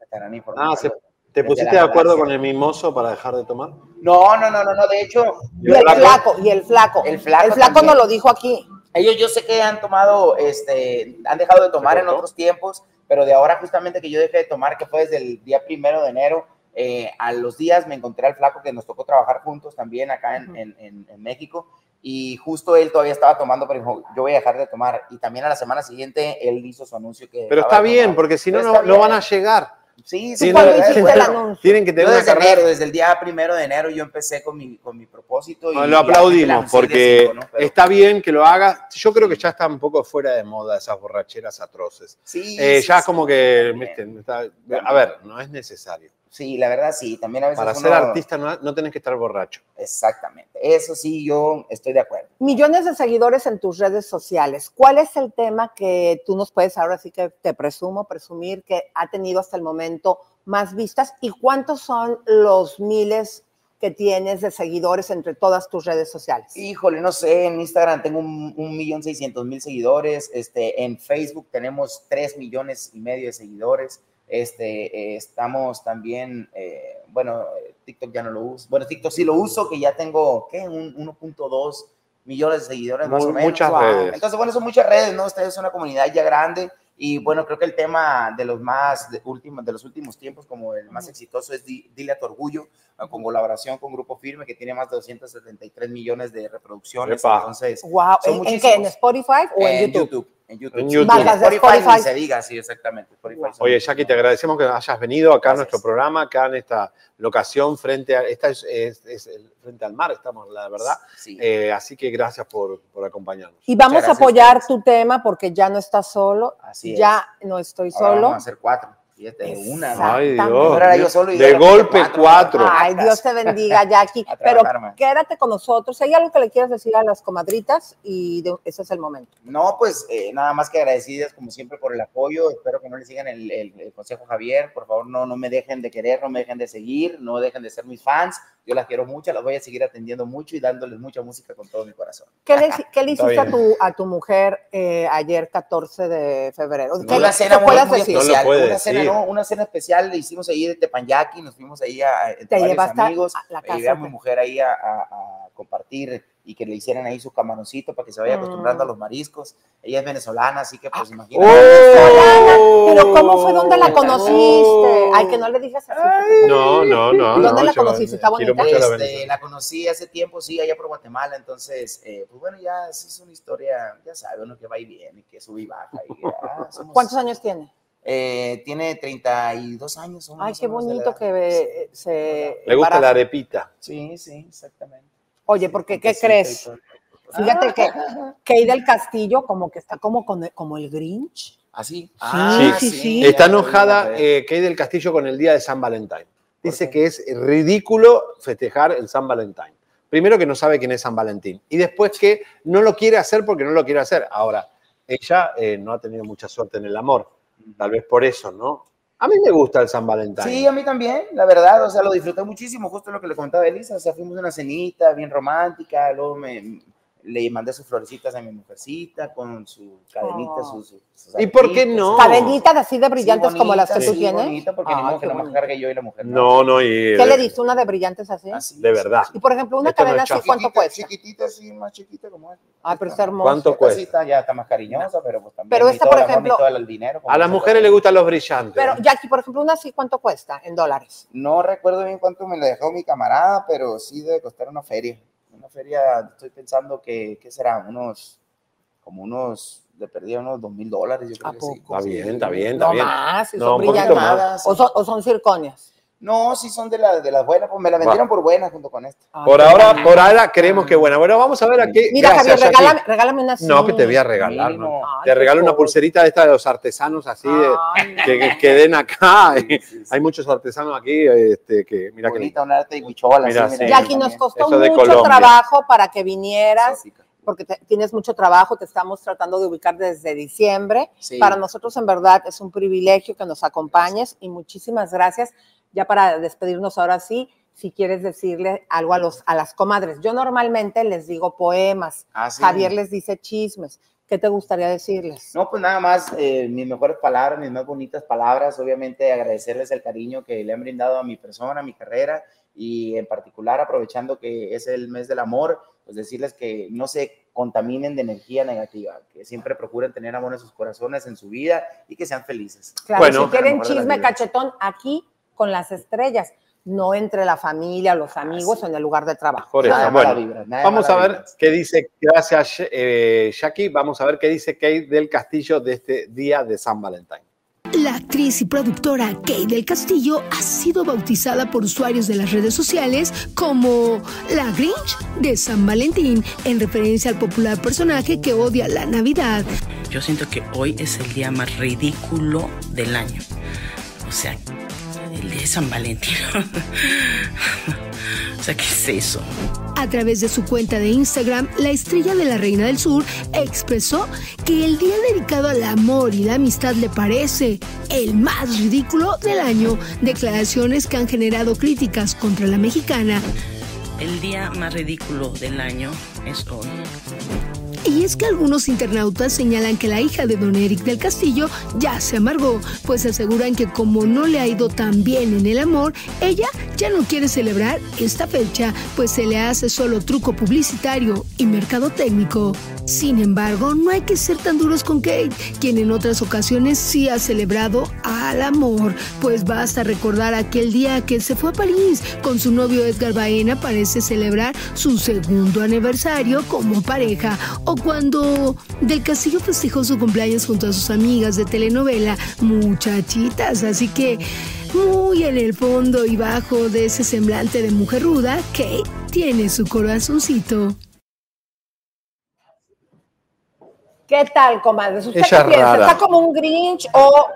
Estarán informando. Ah, ¿se- ¿te pusiste de acuerdo con el mimoso para dejar de tomar? No, no, no, no, no, de hecho, Y el flaco, y el flaco. El flaco El flaco nos lo dijo aquí. Ellos yo sé que han tomado, este, han dejado de tomar en otros tiempos, pero de ahora justamente que yo dejé de tomar, que fue desde el día primero de enero, eh, a los días me encontré al flaco que nos tocó trabajar juntos también acá en, en- en- en México y justo él todavía estaba tomando, pero dijo, yo voy a dejar de tomar. Y también a la semana siguiente él hizo su anuncio que... Pero está bien, porque si no, no, no van a llegar. Sí, ¿Tú sí, cuándo la? Tienen que tener yo una desde carrera. enero, desde el día primero de enero yo empecé con mi, con mi propósito. Y, No, y lo aplaudimos día porque cinco, ¿no? Pero- está bien que lo haga. Yo creo que ya está un poco fuera de moda esas borracheras atroces. Sí, Eh, sí, ya sí, como que, viste, está- a ver, no es necesario. Sí, la verdad sí, también a veces Para uno- ser artista no, no tenés que estar borracho. Exactamente, eso sí, yo estoy de acuerdo. Millones de seguidores en tus redes sociales. ¿Cuál es el tema que tú nos puedes ahora sí que te presumo, presumir que ha tenido hasta el momento más vistas? ¿Y cuántos son los miles que tienes de seguidores entre todas tus redes sociales? Híjole, no sé, en Instagram tengo un, un millón seiscientos mil seguidores, este, en Facebook tenemos tres millones y medio de seguidores, este, eh, estamos también, eh, bueno, TikTok ya no lo uso, bueno, TikTok sí lo uso, que ya tengo, ¿qué? Un 1.2 millones de seguidores más Mu- o menos. muchas Wow. redes. Entonces, bueno, son muchas redes, ¿no? Ustedes son una comunidad ya grande y bueno, creo que el tema de los más de, últimos, de los últimos tiempos, como el más exitoso es Di- Dile a tu orgullo, con colaboración con Grupo Firme, que tiene más de 273 millones de reproducciones. Epa. Entonces, Wow. son ¿En, en qué? ¿En. Spotify o en, YouTube? En YouTube. En YouTube. Marcas de Spotify, Spotify. ni se diga, sí, exactamente. Spotify Oye, Jackie, te agradecemos que hayas venido acá a nuestro programa, acá en esta locación frente a, esta es, es- es el- frente al mar, estamos, la verdad. Sí. Eh, así que gracias por, por acompañarnos. Y vamos a gracias, apoyar tu tema porque ya no estás solo, Así ya no estoy Ahora solo. Vamos a hacer cuatro. Fíjate, una. ¿no? Ay. Dios. Ahora era yo solo y de golpe cuatro. cuatro. Ay, Dios te bendiga, Jackie. Pero quédate con nosotros. ¿Hay algo que le quieras decir a las comadritas? Y de- ese es el momento. No, pues eh, nada más que agradecidas como siempre por el apoyo. Espero que no le sigan el, el- el consejo Javier. Por favor, no, no me dejen de querer, no me dejen de seguir, no dejen de ser mis fans. Yo las quiero mucho, las voy a seguir atendiendo mucho y dándoles mucha música con todo mi corazón. ¿Qué le, qué le hiciste a tu, a tu mujer eh, ayer, 14 de febrero? ¿Qué, una le- cena qué muy, muy decir? No lo especial. puede una, cena, decir. No, una cena especial le hicimos ahí de Tepanyaki, nos fuimos ahí a, a- Te varios amigos. a la eh, casa llevé a mi de- mujer ahí a, a- a compartir y que le hicieran ahí su camaroncito para que se vaya acostumbrando a los mariscos. Ella es venezolana, así que pues imagínate. ¡Oh! Pero ¿cómo fue? ¿Dónde la conociste? Ay, que no le digas así. No, no, no. ¿Dónde no, la conociste? ¿Está bonita? Este, la conocí hace tiempo, sí, allá por Guatemala, entonces, eh, pues bueno, ya es, es una historia, ya sabe uno que va y viene, que sube y baja. y, ah, somos- ¿Cuántos años tiene? Eh, tiene 32 años. Ay, qué la bonito que eh, se Le gusta la embaraza. arepita. Sí, sí, exactamente. Oye, porque ¿qué crees? Fíjate que Kay del Castillo como que está como, con- como el Grinch. ¿Así? Sí, sí, sí. Está ya lo enojada eh. eh, Kay del Castillo con el día de San Valentín. Dice que es ridículo festejar el San Valentín. Primero que no sabe quién es San Valentín. Y después que no lo quiere hacer porque no lo quiere hacer. Ahora, ella eh, no ha tenido mucha suerte en el amor. Tal vez por eso, ¿no? A mí me gusta el San Valentín. Sí, a mí también, la verdad, o sea, lo disfruté muchísimo, justo lo que le comentaba Elisa, o sea, fuimos a una cenita bien romántica, luego me, le mandé sus florecitas a mi mujercita con su cadenita, Oh. sus, sus ¿Y por qué no? Cadenitas así de brillantes Sí, como las que tú sí, tienes. bonita, porque ni Ay, modo que qué no me bonito. cargue yo y la mujer. No, no, y. ¿Qué le diste? ¿Una de brillantes así? Así, De verdad. Y por ejemplo, una Esto cadena así, ¿cuánto cuesta? Chiquitita, sí, más chiquita como esta. Ay, pero está hermosa. ¿Cuánto Esta cuesta? sí está, ya está más cariñosa, pero pues también. Pero esta, por ejemplo- el dinero. A las mujeres les gustan los brillantes. Pero Jackie, por ejemplo, una así, ¿cuánto cuesta en dólares? No recuerdo bien cuánto me la dejó mi camarada, pero sí debe costar una feria. Una feria, estoy pensando que, ¿qué será? Unos, como unos, le perdí unos dos mil dólares, yo creo ¿A que sí. Está bien, está bien, No está bien. más, si No, son más. O son, o son circonias. No, sí son de, la, de las buenas, pues me la vendieron por buenas junto con esta. Ay, Por ahora, por ahora creemos que buena. Bueno, vamos a ver a qué. Mira, Gracias, Javier, regálame, regálame una. No, que te voy a regalar. ¿no? Ay, Te regalo una pulserita de esta de los artesanos así, de, Ay, que, que, que den acá. Hay muchos artesanos aquí, este, que mira que Bonita, una arte de huichola. Mira, así, sí. mira, Jackie, nos costó mucho Colombia. trabajo para que vinieras, porque te- tienes mucho trabajo, te estamos tratando de ubicar desde diciembre. Sí. Para nosotros, en verdad, es un privilegio que nos acompañes y muchísimas gracias. Ya para despedirnos ahora sí, si quieres decirle algo a, los, a las comadres. Yo normalmente les digo poemas, Ah, sí. Javier les dice chismes. ¿Qué te gustaría decirles? No, pues nada más, eh, mis mejores palabras, mis más bonitas palabras, obviamente agradecerles el cariño que le han brindado a mi persona, a mi carrera y en particular aprovechando que es el mes del amor, pues decirles que no se contaminen de energía negativa, que siempre procuren tener amor en sus corazones, en su vida y que sean felices. Claro, Bueno. si quieren chisme cachetón, aquí con las estrellas, no entre la familia, los amigos o en el lugar de trabajo. Por eso, Nada bueno, vibra, nada vamos a ver qué dice, gracias eh, Jackie, vamos a ver qué dice Kate del Castillo de este día de San Valentín. La actriz y productora Kay del Castillo ha sido bautizada por usuarios de las redes sociales como la Grinch de San Valentín, en referencia al popular personaje que odia la Navidad. Yo siento que hoy es el día más ridículo del año. O sea, el día de San Valentín. O sea, ¿qué es eso? A través de su cuenta de Instagram, la estrella de la Reina del Sur expresó que el día dedicado al amor y la amistad le parece el más ridículo del año. Declaraciones que han generado críticas contra la mexicana. El día más ridículo del año es hoy. Y es que algunos internautas señalan que la hija de don Eric del Castillo ya se amargó, pues aseguran que como no le ha ido tan bien en el amor, ella ya no quiere celebrar esta fecha, pues se le hace solo truco publicitario y mercado técnico. Sin embargo, no hay que ser tan duros con Kate, quien en otras ocasiones sí ha celebrado al amor, pues basta recordar aquel día que se fue a París con su novio Edgar Baena parece celebrar su segundo aniversario como pareja, o cuando Del Castillo festejó su cumpleaños junto a sus amigas de telenovela Muchachitas, así que muy en el fondo y bajo de ese semblante de mujer ruda, Kate tiene su corazoncito. ¿Qué tal, comadres? ¿Usted Ella qué piensa? rara. ¿Está como un Grinch o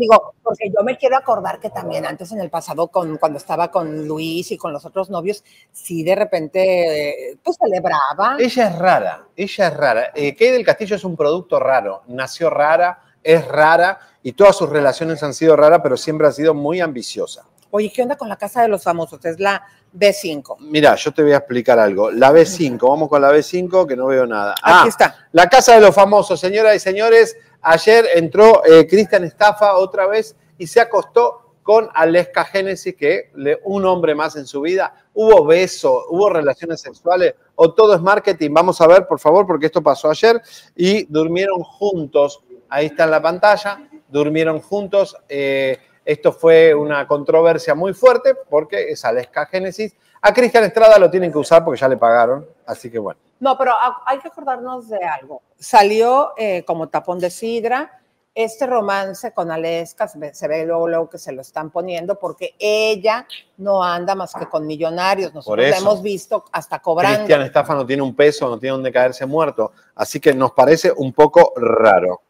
digo, porque yo me quiero acordar que también antes en el pasado, con, cuando estaba con Luis y con los otros novios, sí de repente, eh, pues celebraba. Ella es rara, ella es rara. Eh, Kay del Castillo es un producto raro, nació rara, es rara y todas sus relaciones han sido raras, pero siempre ha sido muy ambiciosa. Oye, ¿qué onda con la casa de los famosos? Es la B5. Mira, yo te voy a explicar algo. La B5, vamos con la B5 que no veo nada. Aquí Ah, está. La Casa de los Famosos, señoras y señores. Ayer entró eh, Cristian Estafa otra vez y se acostó con Aleska Génesis, que un hombre más en su vida. Hubo beso, hubo relaciones sexuales o todo es marketing. Vamos a ver, por favor, porque esto pasó ayer y durmieron juntos. Ahí está en la pantalla. Durmieron juntos. Eh, esto fue una controversia muy fuerte porque es Aleska Génesis. A Cristian Estrada lo tienen que usar porque ya le pagaron. Así que bueno. No, pero hay que acordarnos de algo. Salió eh, como tapón de sidra. Este romance con Aleska se ve, se ve luego, luego que se lo están poniendo porque ella no anda más que con millonarios. Nosotros la hemos visto hasta cobrando. Cristian Estafa no tiene un peso, no tiene donde caerse muerto. Así que nos parece un poco raro.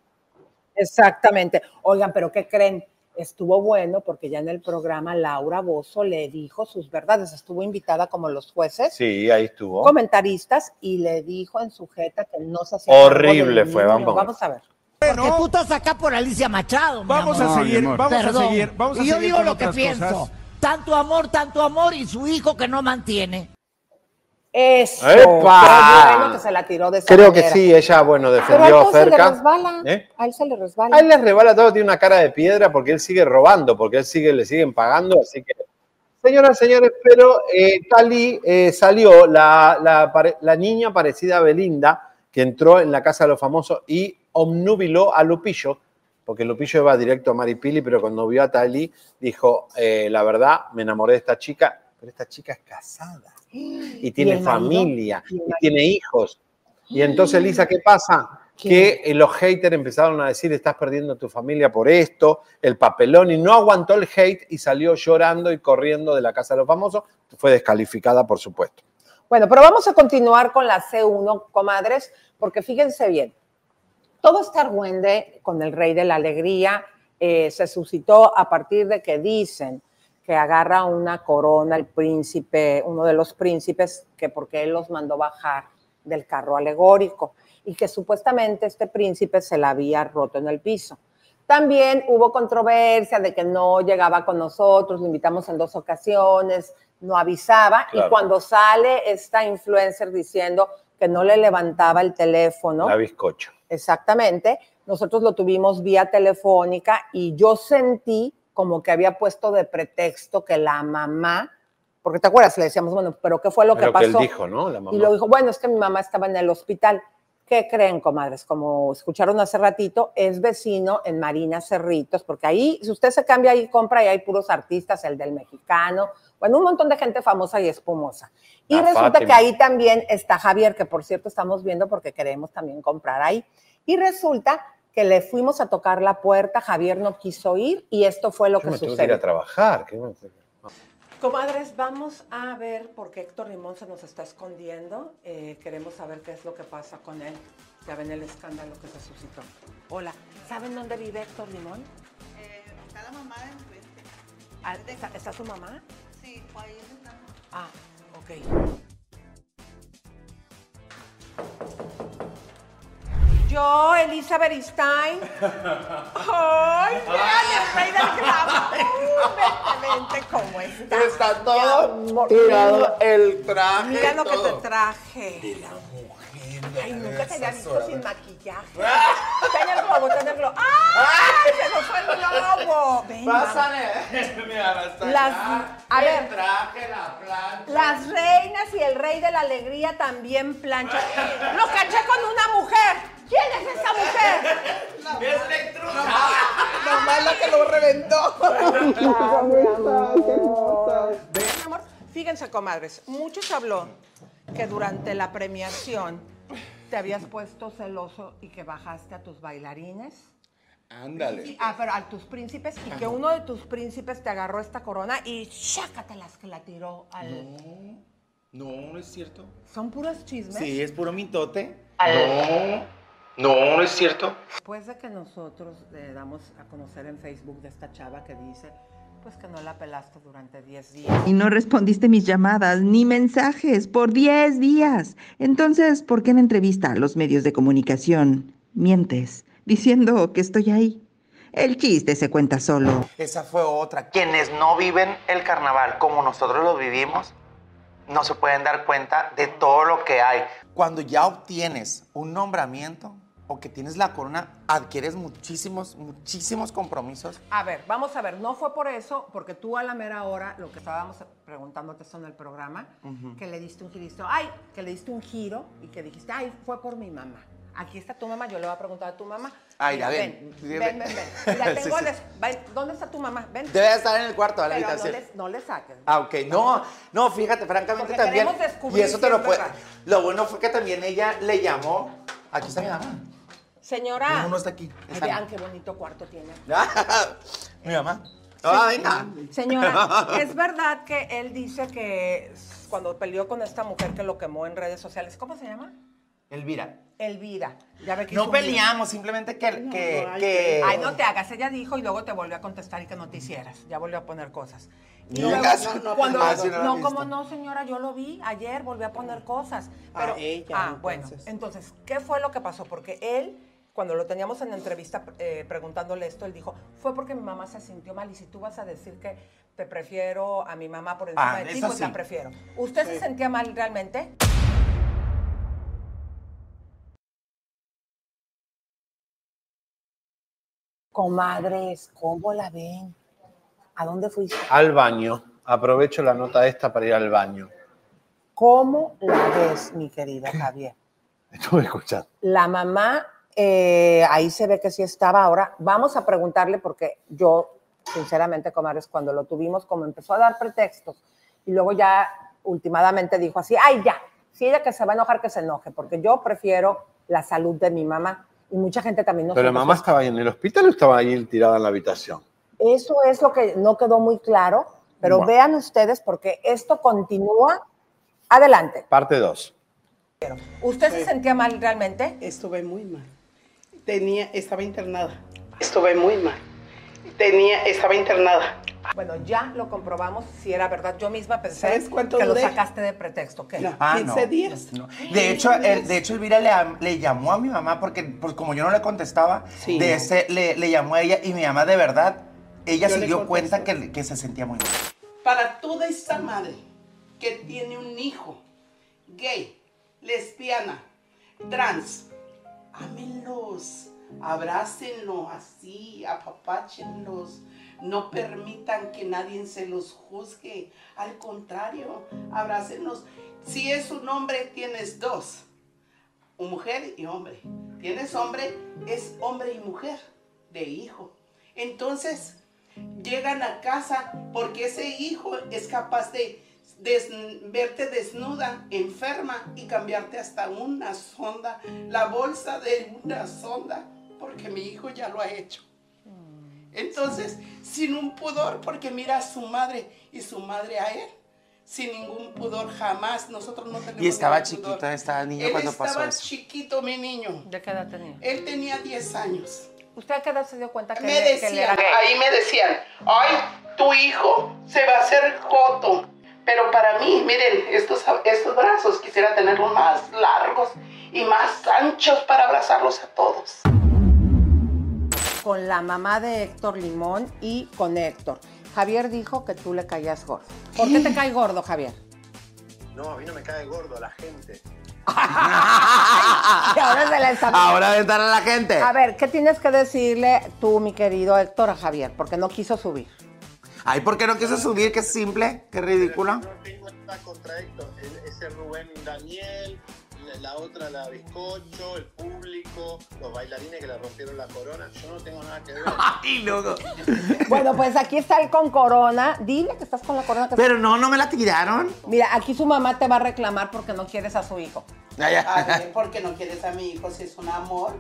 Exactamente. Oigan, pero ¿qué creen? Estuvo bueno porque ya en el programa Laura Bozo le dijo sus verdades. Estuvo invitada como los jueces, Sí, ahí estuvo. comentaristas, y le dijo en su jeta que no se hacía Horrible fue, vamos. Vamos a ver. Porque tú estás acá por Alicia Machado. Vamos a seguir, vamos a seguir, vamos a y yo digo con lo que pienso. cosas. Tanto amor, tanto amor y su hijo que no mantiene. Eso. ¡Epa! Qué bueno que se la tiró de esa Creo que sí, ella, bueno, Pero a defendió él a se le Ferca. resbala. ¿Eh? A él se le resbala. A él le rebala todo, tiene una cara de piedra porque él sigue robando, porque él sigue, le siguen pagando, así que. Señoras, señores, pero eh, Cali eh, salió la, la niña parecida a Belinda, que entró en la casa de los famosos y omnubiló a Lupillo, porque Lupillo iba directo a Maripili, pero cuando vio a Tali dijo, eh, la verdad, me enamoré de esta chica, pero esta chica es casada y tiene familia ¿Y tiene hijos. Y entonces, Lisa, ¿qué pasa? Que eh, los haters empezaron a decir, estás perdiendo tu familia por esto, el papelón, y no aguantó el hate y salió llorando y corriendo de la casa de los famosos. Fue descalificada, por supuesto. Bueno, pero vamos a continuar con la C1, comadres, porque fíjense bien, todo este argüende con el rey de la alegría eh, se suscitó a partir de que dicen que agarra una corona el príncipe, uno de los príncipes, que porque él los mandó bajar del carro alegórico y que supuestamente este príncipe se la había roto en el piso. También hubo controversia de que no llegaba con nosotros, lo invitamos en dos ocasiones, no avisaba y cuando sale esta influencer diciendo que no le levantaba el teléfono, La bizcocho. exactamente, nosotros lo tuvimos vía telefónica y yo sentí como que había puesto de pretexto que la mamá, porque te acuerdas, le decíamos, bueno, pero ¿qué fue lo Pero que que pasó? él dijo, ¿no? La mamá. Y lo dijo, bueno, es que mi mamá estaba en el hospital. ¿Qué creen, comadres? Como escucharon hace ratito, es vecino en Marina Cerritos, porque ahí, si usted se cambia ahí, compra y hay puros artistas, el del mexicano, bueno, un montón de gente famosa y espumosa. Y La resulta Fátima. que ahí también está Javier, que por cierto estamos viendo porque queremos también comprar ahí. Y resulta que le fuimos a tocar la puerta, Javier no quiso ir y esto fue lo Yo que me tengo que ir sucedió. a trabajar. ¿qué? Comadres, vamos a ver por qué Héctor Limón se nos está escondiendo. Eh, queremos saber qué es lo que pasa con él. Ya ven el escándalo que se suscitó. Hola, ¿saben dónde vive Héctor Limón? está la mamá enfrente. Ah, ¿Está, está su mamá? Sí, ahí está. Ah, Yo, Elizabeth Stein. ¡Ay, el rey del! Vente, vente, ¿cómo está? Está todo tirado el traje. Mira lo que te traje. De la mujer. Ay, nunca te había visto sin maquillaje. Ten el globo, ten el globo. ¡Ay, se nos fue el globo! Ven, Pásale. Mira, hasta Las- El traje, la plancha. Las reinas y el rey de la alegría también planchan. Lo caché con una mujer. ¿Quién es esa mujer? Es la que lo reventó. Mi amor, fíjense, comadres, mucho se habló que durante la premiación te habías puesto celoso y que bajaste a tus bailarines. Ándale. Ah, pero a tus príncipes y que uno de tus príncipes te agarró esta corona y chácatelas que la tiró al. No, no es cierto. ¿Son puros chismes? Sí, es puro mitote. Al- No, no, no es cierto. Después de que nosotros le damos a conocer en Facebook de esta chava que dice, pues que no la pelaste durante 10 días. Y no respondiste mis llamadas ni mensajes por 10 días. Entonces, ¿por qué en entrevista a los medios de comunicación mientes diciendo que estoy ahí? El chiste se cuenta solo. Esa fue otra. Quienes no viven el carnaval como nosotros lo vivimos, no se pueden dar cuenta de todo lo que hay. Cuando ya obtienes un nombramiento o que tienes la corona, adquieres muchísimos, muchísimos compromisos. A ver, vamos a ver, no fue por eso, porque tú a la mera hora, lo que estábamos preguntándote esto en el programa, que le diste un giro, ay, que le diste un giro y que dijiste, ay, fue por mi mamá. Aquí está tu mamá, yo le voy a preguntar a tu mamá. Ay, Mira, ya ven. ven, ven, ven, ven. La Sí, tengo sí. ven, ¿Dónde está tu mamá? Ven. Debe estar en el cuarto de la Pero no le, no le saques. Ah, ok. No, no, fíjate, francamente Porque también. Y eso te lo puede. Lo bueno fue que también ella le llamó. Aquí está mi mamá. Señora. No, no está aquí. Ay, Está- vean qué bonito cuarto tiene. mi mamá. Ah, venga. Señora, es verdad que él dice que cuando peleó con esta mujer que lo quemó en redes sociales, ¿cómo se llama? Elvira. Elvira. Ya ve que No un peleamos, simplemente que. que, Ay, que- Ay, no te hagas. Ella dijo y luego te volvió a contestar y que no te hicieras. Ya volvió a poner cosas. Y Nunca luego, no, cuando, Ah, no como no, señora, yo lo vi ayer, volvió a poner cosas. Pero, Ah, ella, ah, bueno, entonces, ¿qué fue lo que pasó? Porque él, cuando lo teníamos en la entrevista eh, preguntándole esto, él dijo, fue porque mi mamá se sintió mal y si tú vas a decir que te prefiero a mi mamá por encima Ah, de ti, pues sí. la prefiero. ¿Usted se sentía mal realmente? Comadres, ¿cómo la ven? ¿A dónde fuiste? Al baño. Aprovecho la nota esta para ir al baño. ¿Cómo la ves, mi querida Javier? Estuve escuchando. La mamá, eh, ahí se ve que sí estaba. Ahora vamos a preguntarle porque yo, sinceramente, comadres, cuando lo tuvimos, como empezó a dar pretextos y luego ya últimamente dijo así, ay, ya, si ella que se va a enojar, que se enoje, porque yo prefiero la salud de mi mamá y mucha gente también no ¿Pero la mamá estaba ahí en el hospital o estaba ahí tirada en la habitación? Eso es lo que no quedó muy claro, pero Bueno. vean ustedes porque esto continúa. Adelante. Parte 2. ¿Usted se sentía mal realmente? Estuve muy mal. Tenía, estaba internada. Estuve muy mal. Tenía, estaba internada. Bueno, ya lo comprobamos si era verdad. Yo misma pensé ¿Sabes cuánto que lo duré? sacaste de pretexto. ¿Qué? Ah, 15 no. días. No. De hecho, el- de hecho, Elvira le, le llamó a mi mamá porque, pues como yo no le contestaba, Sí. de ese, le, le llamó a ella y mi mamá de verdad, ella Yo se dio cuenta que, que se sentía muy mal. Para toda esta madre que tiene un hijo gay, lesbiana, trans, ámenlos, abrácenlo así, apapáchenlos. No permitan que nadie se los juzgue. Al contrario, abrácenlos. Si es un hombre, tienes dos. Mujer y hombre. Tienes hombre, es hombre y mujer de hijo. Entonces, llegan a casa porque ese hijo es capaz de des- verte desnuda, enferma y cambiarte hasta una sonda, la bolsa de una sonda, porque mi hijo ya lo ha hecho. Entonces, sin un pudor, porque mira a su madre y su madre a él, sin ningún pudor jamás. Nosotros no tenemos Y estaba pudor. chiquito, estaba niño Él cuando pasó estaba chiquito, mi niño. ¿De qué edad tenía? Él tenía 10 años. ¿Usted a qué edad se dio cuenta que, Me él- que él decían, era ahí me decían, ay, tu hijo se va a hacer joto. Pero para mí, miren, estos, estos brazos quisiera tenerlos más largos y más anchos para abrazarlos a todos. Con la mamá de Héctor Limón y con Héctor. Javier dijo que tú le caías gordo. ¿Por qué te cae gordo, Javier? No, a mí no me cae gordo la gente. Y ahora se la está- Ahora aventar a la gente. A ver, ¿qué tienes que decirle tú, mi querido Héctor, a Javier? Porque no quiso subir. Ay, ¿por qué no quiso subir? Qué simple, qué ridículo. No tengo nada contra. El- Ese Rubén Daniel, la, otra, la bizcocho, el público, los bailarines que le rompieron la corona. Yo no tengo nada que ver. Ay, loco. Bueno, pues aquí está él con corona. Dile que estás con la corona. que- Pero no, no me la tiraron. Mira, aquí su mamá te va a reclamar porque no quieres a su hijo. A ver, ¿por qué no quieres a mi hijo si es un amor?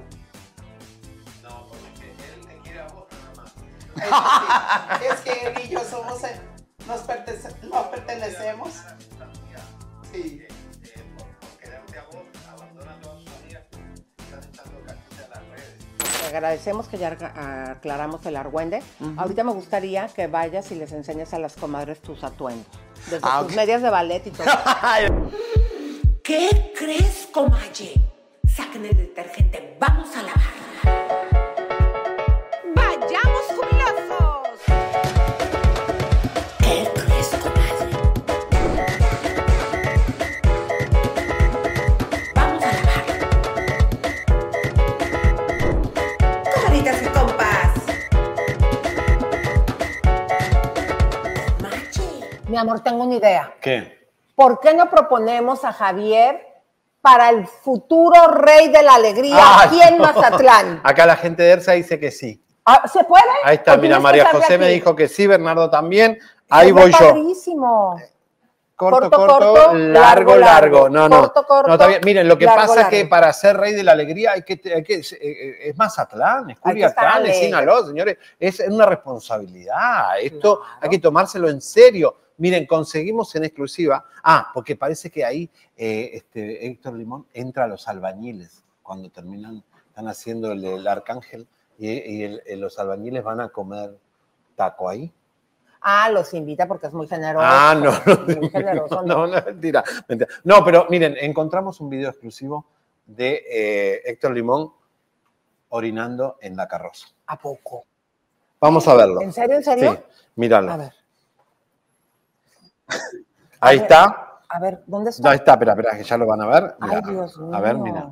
Es que, él y yo somos, eh, nos, pertence- nos pertenecemos. Sí. Te agradecemos que ya aclaramos el argüende. Ahorita me gustaría que vayas y les enseñes a las comadres tus atuendos. Desde Ah, tus medias de ballet y todo. ¿Qué crees, comalle? Saquen el detergente, vamos a lavar. Mi amor, tengo una idea. ¿Qué? ¿Por qué no proponemos a Javier para el futuro rey de la alegría Ay, aquí en no. Mazatlán? Acá la gente de ERSA dice que sí. Ah, ¿Se puede? Ahí está, ¿O mira, María José me dijo que sí, Bernardo también. Ahí voy yo. Corto, Corto, corto, corto, largo, largo, largo. No, no. Corto, corto, no, está bien. Miren, lo que largo, pasa es que para ser rey de la alegría hay que, hay que eh, eh, es Mazatlán, es Culiacán, es. Sinaloa, señores. Es una responsabilidad. Esto hay que tomárselo en serio. Miren, conseguimos en exclusiva. Ah, porque parece que ahí eh, este, Héctor Limón entra a los albañiles cuando terminan, están haciendo el, el arcángel y, y el- el- los albañiles van a comer taco ahí. Ah, los invita porque es muy generoso. Ah, no, no, Muy generoso, no, no, mentira, mentira. No, pero miren, encontramos un video exclusivo de eh, Héctor Limón orinando en la carroza. ¿A poco? Vamos a verlo. ¿En serio, en serio? Sí, míralo. A ver. Ahí ver. está. A ver, ¿dónde está? Ahí está, espera, espera, que ya lo van a ver. Ay, Dios mío. A ver, mira.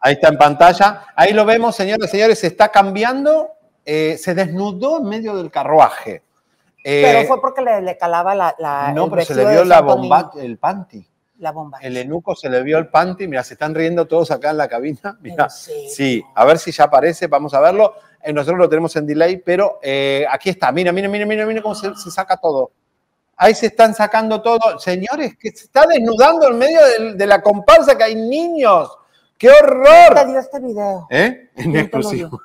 Ahí está en pantalla. Ahí lo vemos, señores y señores, se está cambiando. eh, se desnudó en medio del carruaje. Eh, Pero fue porque le, le calaba la, la no, el pero se le vio la bomba, el panty. La bomba. El enuco se le vio el panty. Mira, se están riendo todos acá en la cabina. Mira, sí, a ver si ya aparece, vamos a verlo. Eh, nosotros lo tenemos en delay, pero eh, aquí está. Mira, mira, mira, mira, mira cómo se, se saca todo. Ahí se están sacando todo. Señores, que se está desnudando en medio de, la comparsa que hay niños. ¡Qué ¿Quién te horror! dio este video? ¿Eh? En ¿Quién te lo exclusivo.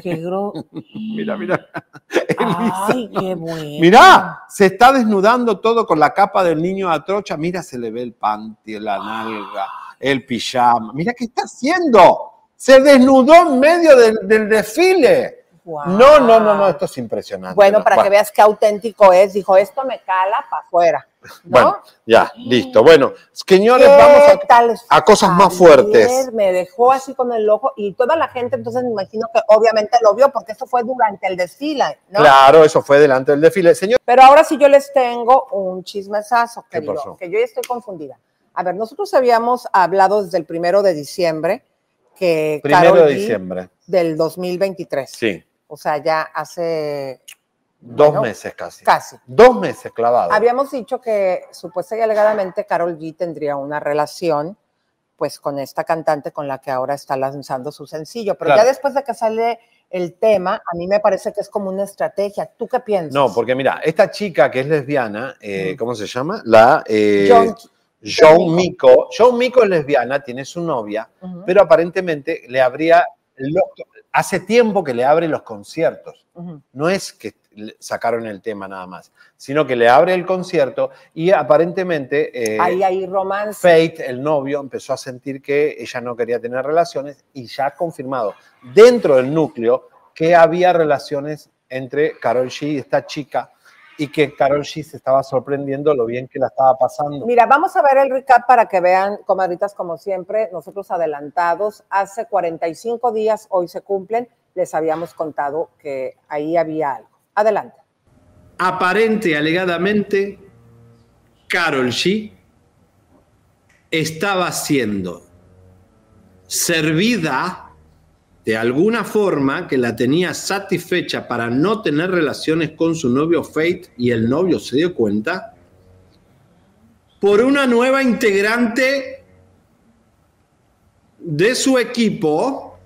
Qué gro... Mira, mira. Ay, qué bueno. Mirá, se está desnudando todo con la capa del niño a trocha. Mira, se le ve el panty, la nalga, el pijama. Mira qué está haciendo. Se desnudó en medio del, del desfile. No, no, no, no, esto es impresionante. Bueno, ¿no? para que veas qué auténtico es, dijo, esto me cala para afuera. Bueno, ya, listo. Bueno, señores, ¿Qué vamos a, cosas más fuertes. Me dejó así con el ojo y toda la gente, entonces me imagino que obviamente lo vio porque eso fue durante el desfile, ¿no? Claro, eso fue delante del desfile. Señor, Pero ahora sí yo les tengo un chismesazo, ¿Qué querido, que yo ya estoy confundida. A ver, nosotros habíamos hablado desde el primero de diciembre que primero Karol de G diciembre. del 2023. Sí, O sea, ya hace dos Bueno, meses casi. casi. Dos meses clavado. Habíamos dicho que supuesta y alegadamente Carol G tendría una relación pues con esta cantante con la que ahora está lanzando su sencillo, pero Claro. ya después de que sale el tema, a mí me parece que es como una estrategia. ¿Tú qué piensas? No, porque mira, esta chica que es lesbiana, eh, ¿cómo se llama? La eh, John- John Miko. John Miko es lesbiana, tiene su novia, Ujú. pero aparentemente le abría, los- hace tiempo que le abre los conciertos. No es que sacaron el tema nada más, sino que le abre el concierto y aparentemente eh, Ahí hay romance. Fate, el novio, empezó a sentir que ella no quería tener relaciones y ya ha confirmado dentro del núcleo que había relaciones entre Carol G y esta chica y que Carol G se estaba sorprendiendo lo bien que la estaba pasando. Mira, vamos a ver el recap para que vean, comadritas, como siempre, nosotros adelantados. Hace 45 días, hoy se cumplen, les habíamos contado que ahí había algo. Adelante. Aparente y alegadamente, Carol G estaba siendo servida de alguna forma que la tenía satisfecha para no tener relaciones con su novio Fate y el novio se dio cuenta por una nueva integrante de su equipo,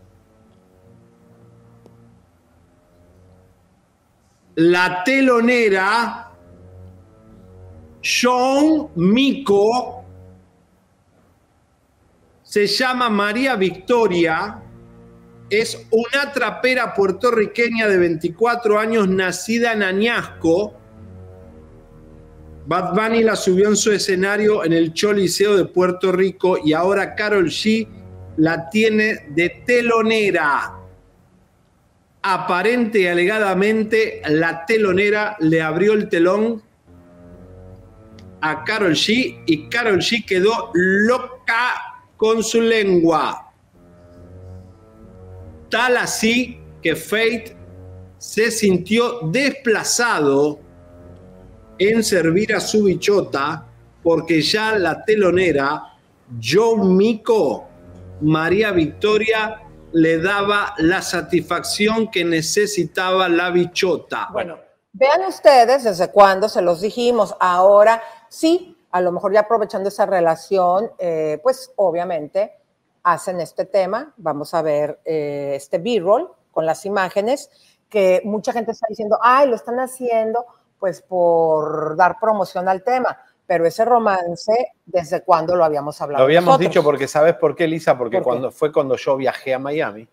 la telonera Sean Miko se llama María Victoria es una trapera puertorriqueña de 24 años nacida en Añasco. Bad Bunny la subió en su escenario en el Choliseo de Puerto Rico y ahora Carol G la tiene de telonera. Aparente y alegadamente la telonera le abrió el telón a Carol G y Carol G quedó loca con su lengua. Tal así que Fate se sintió desplazado en servir a su bichota porque ya la telonera, John Mico, María Victoria, le daba la satisfacción que necesitaba la bichota. Bueno, vean ustedes desde cuándo se los dijimos. Ahora sí, a lo mejor ya aprovechando esa relación, eh, pues obviamente hacen este tema. Vamos a ver eh, este B-roll con las imágenes que mucha gente está diciendo, ay, lo están haciendo pues por dar promoción al tema. Pero ese romance, ¿desde cuándo lo habíamos hablado? Lo habíamos nosotros? dicho porque, ¿sabes por qué, Lisa? Porque ¿Por qué? cuando, fue cuando yo viajé a Miami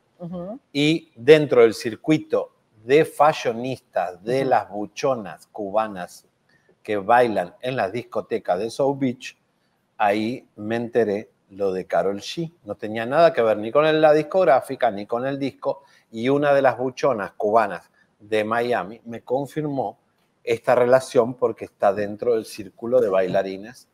y dentro del circuito de fashionistas, de las buchonas cubanas que bailan en las discotecas de South Beach, ahí me enteré lo de Carol G. No tenía nada que ver ni con la discográfica ni con el disco. Y una de las buchonas cubanas de Miami me confirmó esta relación porque está dentro del círculo de bailarinas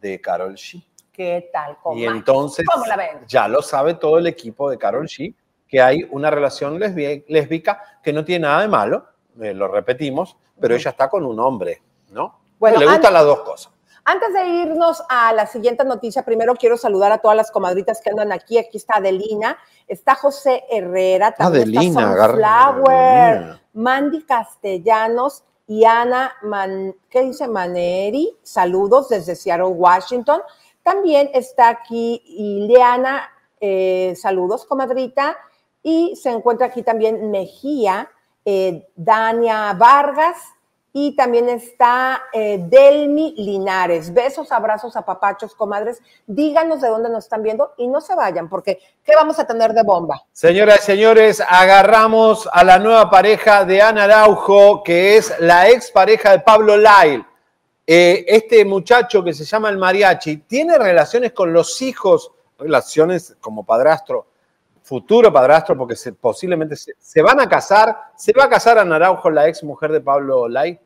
de Carol G. ¿Qué tal? Y entonces ¿Cómo la ven? ya lo sabe todo el equipo de Carol G, que hay una relación lésbica que no tiene nada de malo, eh, lo repetimos, pero ella está con un hombre, ¿no? Bueno, Le gustan las dos cosas. Antes de irnos a la siguiente noticia, primero quiero saludar a todas las comadritas que andan aquí. Aquí está Adelina, está José Herrera, también Adelina, está Adelina. Mandy Castellanos y Ana, Man- ¿qué dice Maneri? Saludos desde Seattle, Washington. También está aquí Ileana, eh, saludos, comadrita. Y se encuentra aquí también Mejía, eh, Dania Vargas, y también está eh, Delmi Linares. Besos, abrazos, apapachos, comadres. Díganos de dónde nos están viendo y no se vayan, porque ¿qué vamos a tener de bomba? Señoras y señores, agarramos a la nueva pareja de Ana Araujo, que es la ex pareja de Pablo Lyle. Eh, este muchacho que se llama el mariachi tiene relaciones con los hijos, relaciones como padrastro, futuro padrastro, porque se- posiblemente se, se van a casar, se va a casar Ana Araujo, la ex mujer de Pablo Lyle.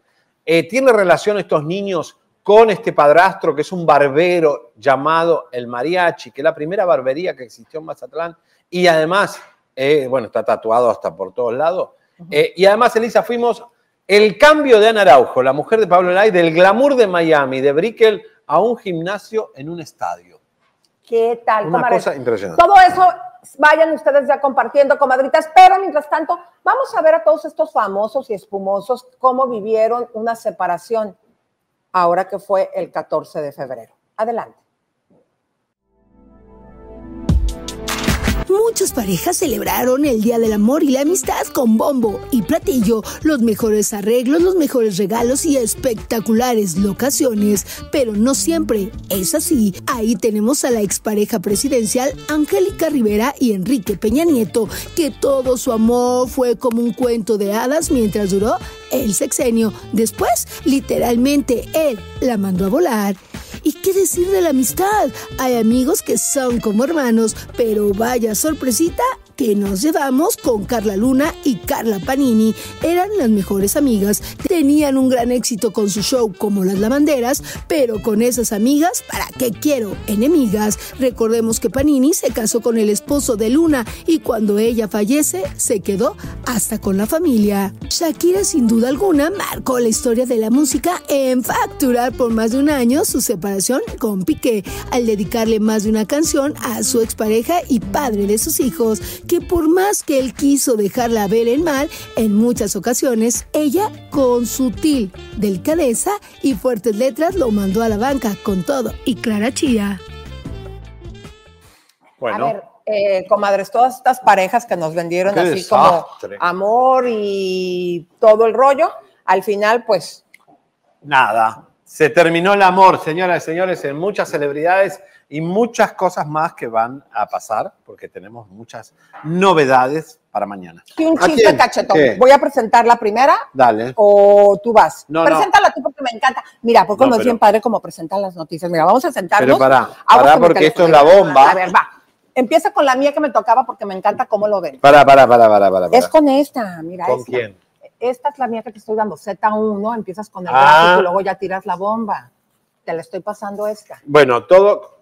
Eh, tiene relación estos niños con este padrastro que es un barbero llamado el mariachi, que es la primera barbería que existió en Mazatlán, y además, eh, bueno, está tatuado hasta por todos lados. Eh, y además, Elisa, fuimos el cambio de Ana Araujo, la mujer de Pablo Lai, del glamour de Miami, de Brickell, a un gimnasio en un estadio. ¿Qué tal, Una comadres? cosa impresionante. Todo eso vayan ustedes ya compartiendo, comadritas, pero mientras tanto, vamos a ver a todos estos famosos y espumosos cómo vivieron una separación ahora que fue el 14 de febrero. Adelante. Muchas parejas celebraron el Día del Amor y la Amistad con bombo y platillo, los mejores arreglos, los mejores regalos y espectaculares locaciones, pero no siempre es así. Ahí tenemos a la expareja presidencial Angélica Rivera y Enrique Peña Nieto, que todo su amor fue como un cuento de hadas mientras duró el sexenio. Después, literalmente, él la mandó a volar. ¿Y qué decir de la amistad? Hay amigos que son como hermanos, pero vaya sorpresita, que nos llevamos con Carla Luna y Carla Panini. Eran las mejores amigas, tenían un gran éxito con su show como Las Lavanderas, pero con esas amigas, ¿para qué quiero? Enemigas. Recordemos que Panini se casó con el esposo de Luna y cuando ella fallece se quedó hasta con la familia. Shakira sin duda alguna marcó la historia de la música en facturar por más de un año su separación con Piqué al dedicarle más de una canción a su expareja y padre de sus hijos, que por más que él quiso dejarla ver en mal, en muchas ocasiones ella con sutil delicadeza y fuertes letras lo mandó a la banca con todo y Clara Chía. Bueno. A ver, eh, comadres, todas estas parejas que nos vendieron Qué así como amor y todo el rollo, al final, pues, Nada. Se terminó el amor, señoras y señores, en muchas celebridades y muchas cosas más que van a pasar, porque tenemos muchas novedades para mañana. y un ¿A chiste cachetón. ¿Qué? Voy a presentar la primera Dale. o tú vas. No, no. Preséntala tú porque me encanta. Mira, porque No, no, es pero- bien padre como presentan las noticias. Mira, vamos a sentarnos. Pero con mi porque esto es la bomba. A ver, va. Empieza con la mía que me tocaba porque me encanta cómo lo ven. Para, para, para, para, para. Es con esta, mira. ¿Con esta. quién? Esta es la mía que te estoy dando, Z1, empiezas con el Ah. gráfico y luego ya tiras la bomba. Te la estoy pasando esta. Bueno, todo.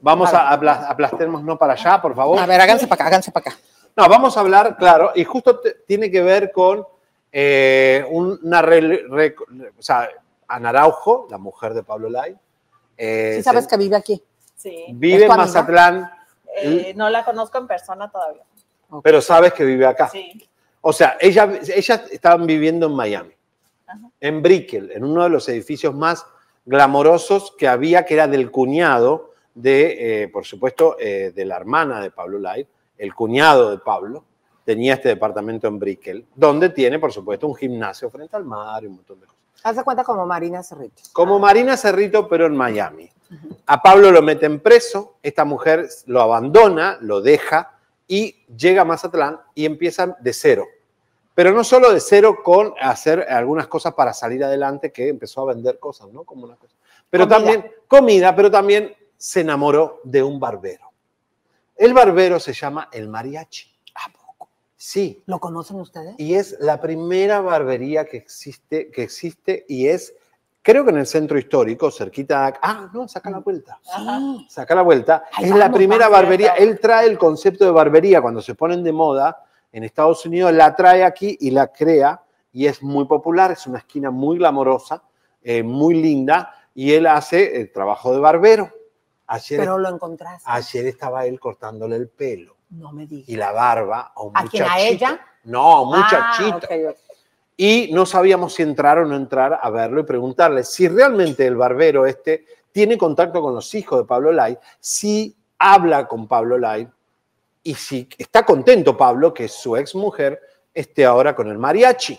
Vamos A a, apla- aplastémonos para allá, por favor. A ver, háganse para acá, háganse para acá. No, vamos a hablar, claro, y justo te- tiene que ver con eh, una. re- re- o sea, Ana Araujo, la mujer de Pablo Lai. eh, Sí sabes se- que vive aquí. Sí. vive ¿Es en? Mazatlán, Eh, no la conozco en persona todavía. pero sabes que vive acá. Sí. O sea, ella, ellas estaban viviendo en Miami, en Brickell, en uno de los edificios más glamorosos que había, que era del cuñado de, eh, por supuesto, eh, de la hermana de Pablo Lai, el cuñado de Pablo, tenía este departamento en Brickell, donde tiene, por supuesto, un gimnasio frente al mar y un montón de cosas. Haz de cuenta como Marina Cerrito. Como Marina Cerrito, pero en Miami. A Pablo lo meten preso, esta mujer lo abandona, lo deja y llega a Mazatlán y empiezan de cero. Pero no solo de cero con hacer algunas cosas para salir adelante, que empezó a vender cosas, ¿no? Como una cosa. Pero Comida. también comida, pero también se enamoró de un barbero. El barbero se llama el mariachi. ¿A poco? Sí. ¿Lo conocen ustedes? Y es la primera barbería que existe, que existe y es, creo que en el centro histórico, cerquita de acá. Ah, no, saca la vuelta. Sí. Saca la vuelta. Es la primera barbería. Él trae el concepto de barbería cuando se ponen de moda en Estados Unidos, la trae aquí y la crea y es muy popular. Es una esquina muy glamorosa, eh, muy linda y él hace el trabajo de barbero. Ayer, Pero lo encontraste. ayer estaba él cortándole el pelo No me digas. y la barba a un ¿A quién? ¿A muchachito. ella? No, muchachito. Ah, ok, ok. Y no sabíamos si entrar o no entrar a verlo y preguntarle si realmente el barbero este tiene contacto con los hijos de Pablo Lai, si habla con Pablo Lai y si está contento Pablo que su ex mujer esté ahora con el mariachi.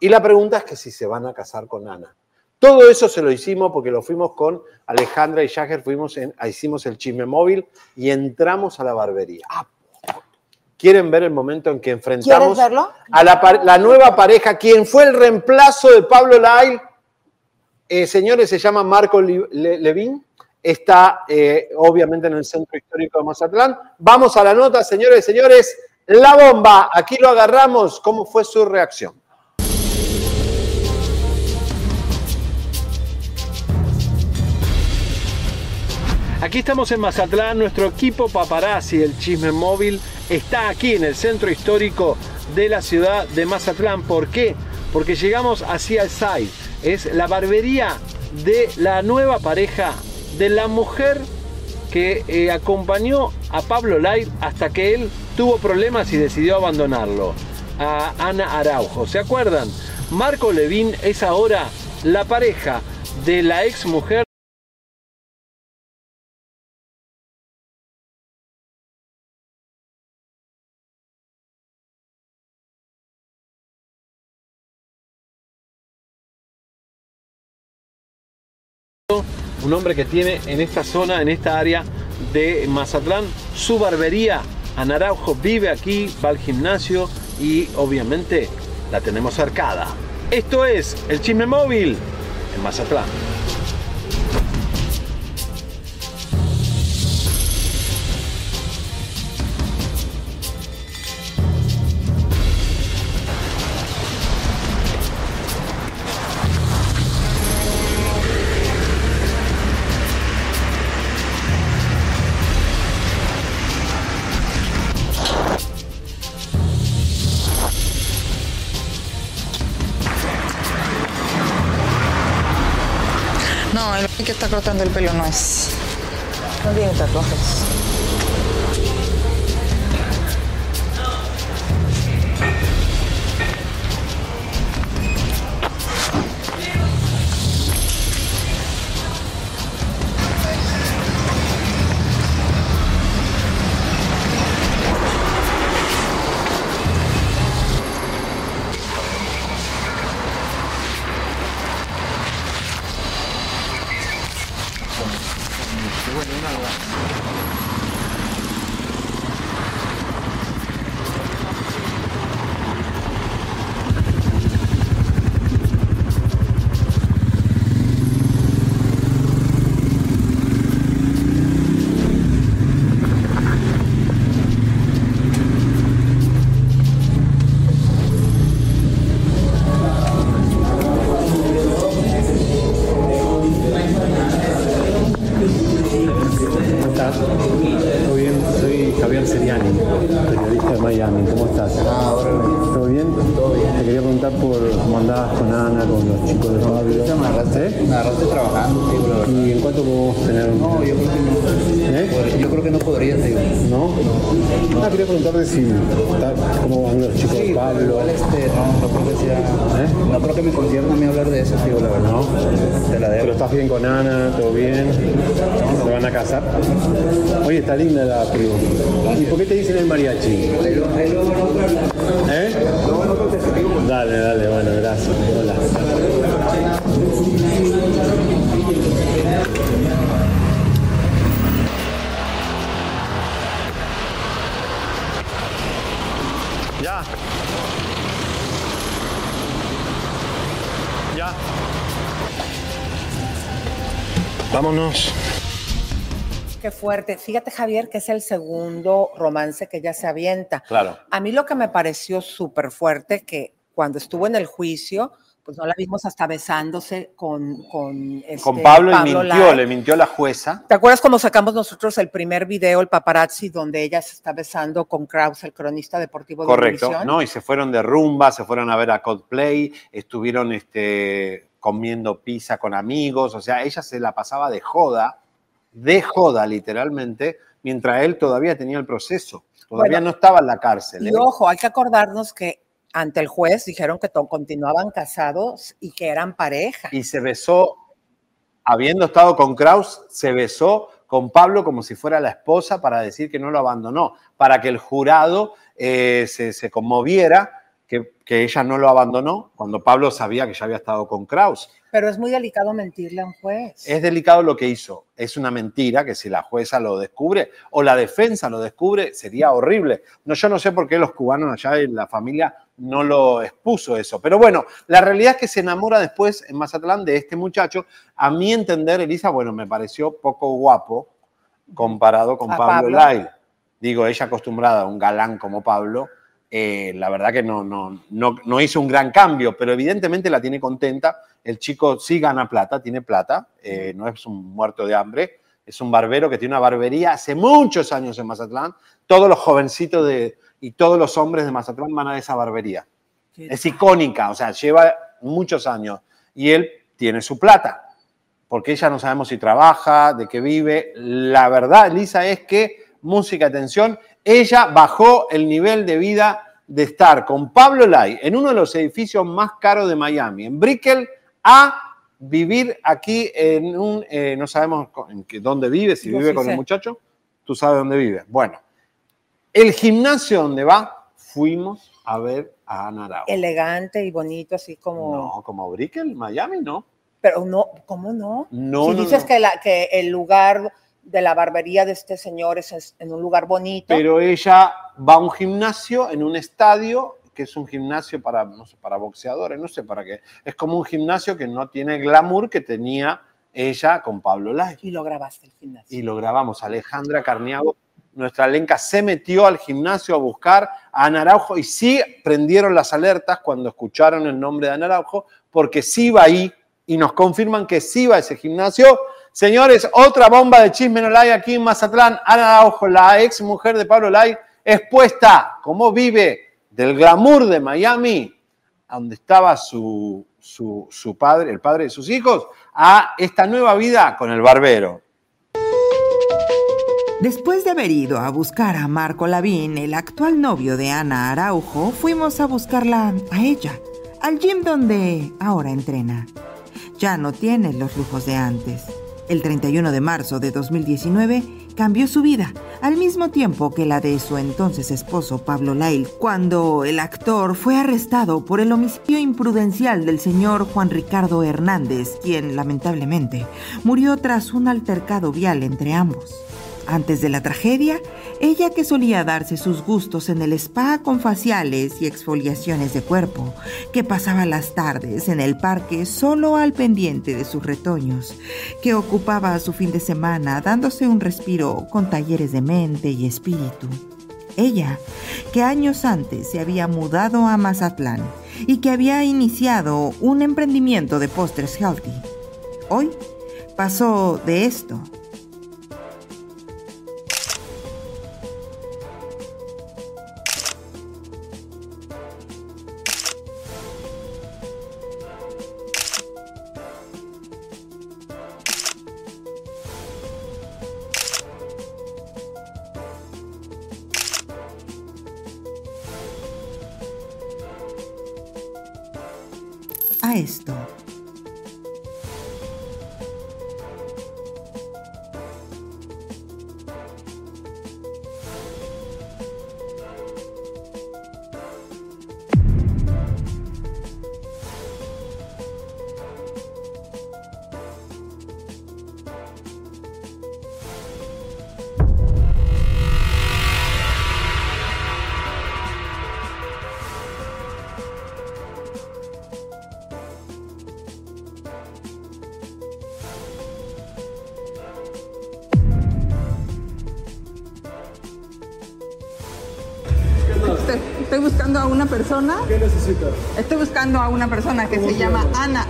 Y la pregunta es que si se van a casar con Ana. Todo eso se lo hicimos porque lo fuimos con Alejandra y Jagger, fuimos en, hicimos el chisme móvil y entramos a la barbería. ¿Quieren ver el momento en que enfrentamos a la, nueva pareja, quien fue el reemplazo de Pablo Lai. Eh, señores, se llama Marco Le- Levín. Está eh, obviamente en el centro histórico de Mazatlán. Vamos a la nota, señores y señores. La bomba, aquí lo agarramos. ¿Cómo fue su reacción? Aquí estamos en Mazatlán, nuestro equipo paparazzi, el chisme móvil, está aquí en el centro histórico de la ciudad de Mazatlán. ¿Por qué? Porque llegamos hacia el side. Es la barbería de la nueva pareja de la mujer que eh, acompañó a Pablo Lai hasta que él tuvo problemas y decidió abandonarlo. A Ana Araujo. ¿Se acuerdan? Marco Levín es ahora la pareja de la ex mujer un hombre que tiene en esta zona, en esta área de Mazatlán, su barbería. Ana Araujo vive aquí, va al gimnasio y obviamente la tenemos cercada. Esto es el chisme móvil en Mazatlán. Está cortando el pelo no es. No tiene tatuajes. Fuerte. Fíjate, Javier, que es el segundo romance que ella se avienta. Claro. A mí lo que me pareció súper fuerte, que cuando estuvo en el juicio, pues no la vimos hasta besándose con, con, Con este, Pablo, y mintió, Lai. le mintió la jueza. ¿Te acuerdas cómo sacamos nosotros el primer video, el paparazzi, donde ella se está besando con Kraus, el cronista deportivo de Correcto? ¿no? Y se fueron de rumba, se fueron a ver a Coldplay, estuvieron este, comiendo pizza con amigos, o sea, ella se la pasaba de joda, de joda literalmente, mientras él todavía tenía el proceso, todavía Bueno, no estaba en la cárcel. Y ¿eh? ojo, hay que acordarnos que ante el juez dijeron que continuaban casados y que eran pareja. Y se besó, habiendo estado con Kraus, se besó con Pablo como si fuera la esposa para decir que no lo abandonó, para que el jurado eh, se, se conmoviera que, que ella no lo abandonó cuando Pablo sabía que ya había estado con Kraus. Pero es muy delicado mentirle a un juez. Es delicado lo que hizo. Es una mentira que si la jueza lo descubre o la defensa lo descubre, sería horrible. No, yo no sé por qué los cubanos allá en la familia no lo expuso eso. Pero bueno, la realidad es que se enamora después en Mazatlán de este muchacho. A mi entender, Elisa, bueno, me pareció poco guapo comparado con Pablo, Pablo. Lai. Digo, ella acostumbrada a un galán como Pablo, eh, la verdad que no, no, no, no hizo un gran cambio, pero evidentemente la tiene contenta. El chico sí gana plata, tiene plata, eh, no es un muerto de hambre, es un barbero que tiene una barbería hace muchos años en Mazatlán. Todos los jovencitos de, y todos los hombres de Mazatlán van a esa barbería. Es icónica, o sea, lleva muchos años y él tiene su plata, porque ella no sabemos si trabaja, de qué vive. La verdad, Elisa, es que, música, atención, ella bajó el nivel de vida de estar con Pablo Lai en uno de los edificios más caros de Miami, en Brickell, a vivir aquí en un, eh, no sabemos en qué- dónde vive, si Yo vive sí con sé. el muchacho, tú sabes dónde vive. Bueno, el gimnasio donde va, fuimos a ver a Ana Arau. Elegante y bonito, así como. No, como Brickell, Miami, no. Pero no, ¿cómo no? No, si no, dices no. Que, la, que el lugar de la barbería de este señor es en un lugar bonito. Pero ella va a un gimnasio en un estadio que es un gimnasio para, no sé, para boxeadores, no sé para qué. Es como un gimnasio que no tiene el glamour que tenía ella con Pablo Lai. Y lo grabaste el gimnasio. Y lo grabamos. Alejandra Carniago, nuestra lenca, se metió al gimnasio a buscar a Ana Araujo y sí prendieron las alertas cuando escucharon el nombre de Ana Araujo, porque sí va ahí y nos confirman que sí va a ese gimnasio. Señores, otra bomba de chisme no hay aquí en Mazatlán. Ana Araujo, la ex mujer de Pablo Lai, expuesta, como vive del glamour de Miami, donde estaba su, su, su padre, el padre de sus hijos, a esta nueva vida con el barbero. Después de haber ido a buscar a Marco Lavín, el actual novio de Ana Araujo, fuimos a buscarla a ella, al gym donde ahora entrena. Ya no tiene los lujos de antes. El 31 de marzo de 2019 cambió su vida, al mismo tiempo que la de su entonces esposo Pablo Lail, cuando el actor fue arrestado por el homicidio imprudencial del señor Juan Ricardo Hernández, quien lamentablemente murió tras un altercado vial entre ambos. Antes de la tragedia, ella que solía darse sus gustos en el spa con faciales y exfoliaciones de cuerpo, que pasaba las tardes en el parque solo al pendiente de sus retoños, que ocupaba su fin de semana dándose un respiro con talleres de mente y espíritu. Ella, que años antes se había mudado a Mazatlán y que había iniciado un emprendimiento de postres healthy. Hoy pasó de esto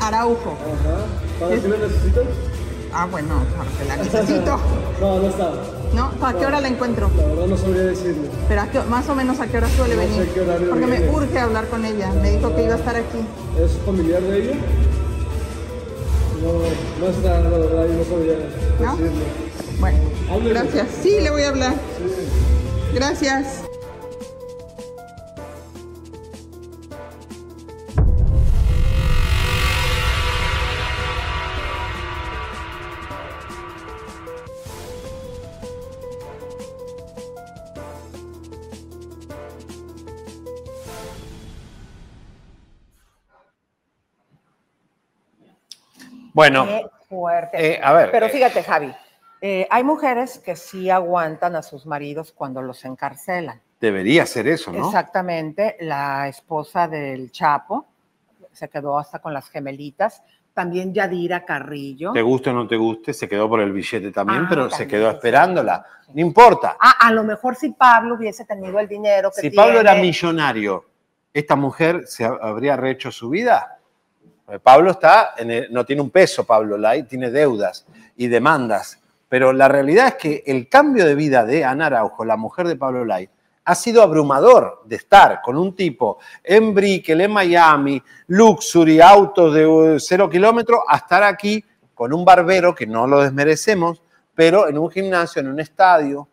Araujo. ¿Para Es- qué la necesitas? Ah, bueno, porque la necesito. No, no está. ¿No? ¿A qué hora la encuentro? La verdad no sabría decirle. Pero a qué- más o menos a qué hora suele No sé venir. qué horario Porque me urge hablar con ella. Me dijo que iba a estar aquí. ¿Es familiar de ella? No, no está, la verdad, y no sabría ¿No? decirle. Bueno, Háblele. gracias. Sí, le voy a hablar. Gracias. Bueno, Qué fuerte. eh, a ver, Pero eh, fíjate, Javi, eh, hay mujeres que sí aguantan a sus maridos cuando los encarcelan. debería ser eso, ¿no? Exactamente, la esposa del Chapo se quedó hasta con las gemelitas. También Yadira Carrillo. Te guste o no te guste, se quedó por el billete también, Ah, pero se quedó sí. esperándola. No importa. Ah, a lo mejor si Pablo hubiese tenido el dinero que Si tiene. Pablo era millonario, ¿esta mujer se ha- habría rehecho su vida? Eh, Pablo está, en el- no tiene un peso, Pablo Lai, tiene deudas y demandas. Pero la realidad es que el cambio de vida de Ana Araujo, la mujer de Pablo Lai, ha sido abrumador de estar con un tipo en Brickell, en Miami, luxury, autos de uh, cero kilómetros, a estar aquí con un barbero que no lo desmerecemos, pero en un gimnasio, en un estadio,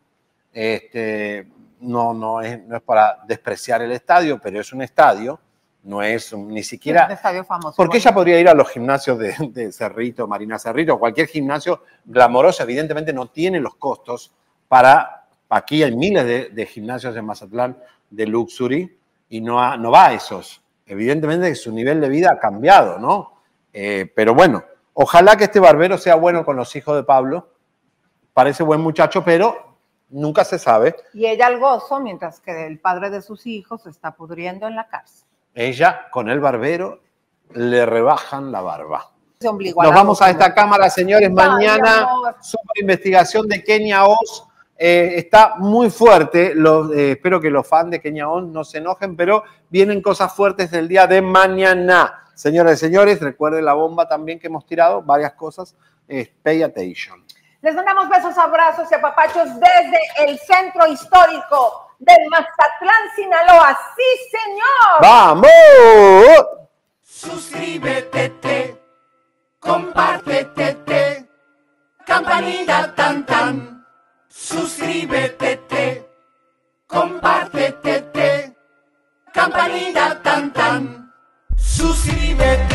este, no, no, no es para despreciar el estadio, pero es un estadio, no es ni Un siquiera... estadio famoso. Porque ella podría ir a los gimnasios de, de Cerrito, Marina Cerrito, cualquier gimnasio glamoroso, evidentemente no tiene los costos para... Aquí hay miles de, de gimnasios en Mazatlán de luxury y no, ha- no va a esos. Evidentemente su nivel de vida ha cambiado, ¿no? Eh, pero bueno, ojalá que este barbero sea bueno con los hijos de Pablo. Parece buen muchacho, pero nunca se sabe. Y ella al gozo, mientras que el padre de sus hijos se está pudriendo en la cárcel. Ella con el barbero le rebajan la barba. Nos vamos a esta cámara, señores. Mañana, super investigación de Kenia Oz. Eh, está muy fuerte. Los, eh, espero que los fans de Kenia Oz no se enojen, pero vienen cosas fuertes del día de mañana. Señoras y señores, recuerden la bomba también que hemos tirado, varias cosas. Eh, pay attention. Les mandamos besos, abrazos y apapachos desde el centro histórico del Mazatlán, Sinaloa. ¡Sí, señor! ¡Vamos! Suscríbete, te, compártete, te, campanita tan tan. Suscríbete, te, compártete, te, campanita tan tan. Suscríbete,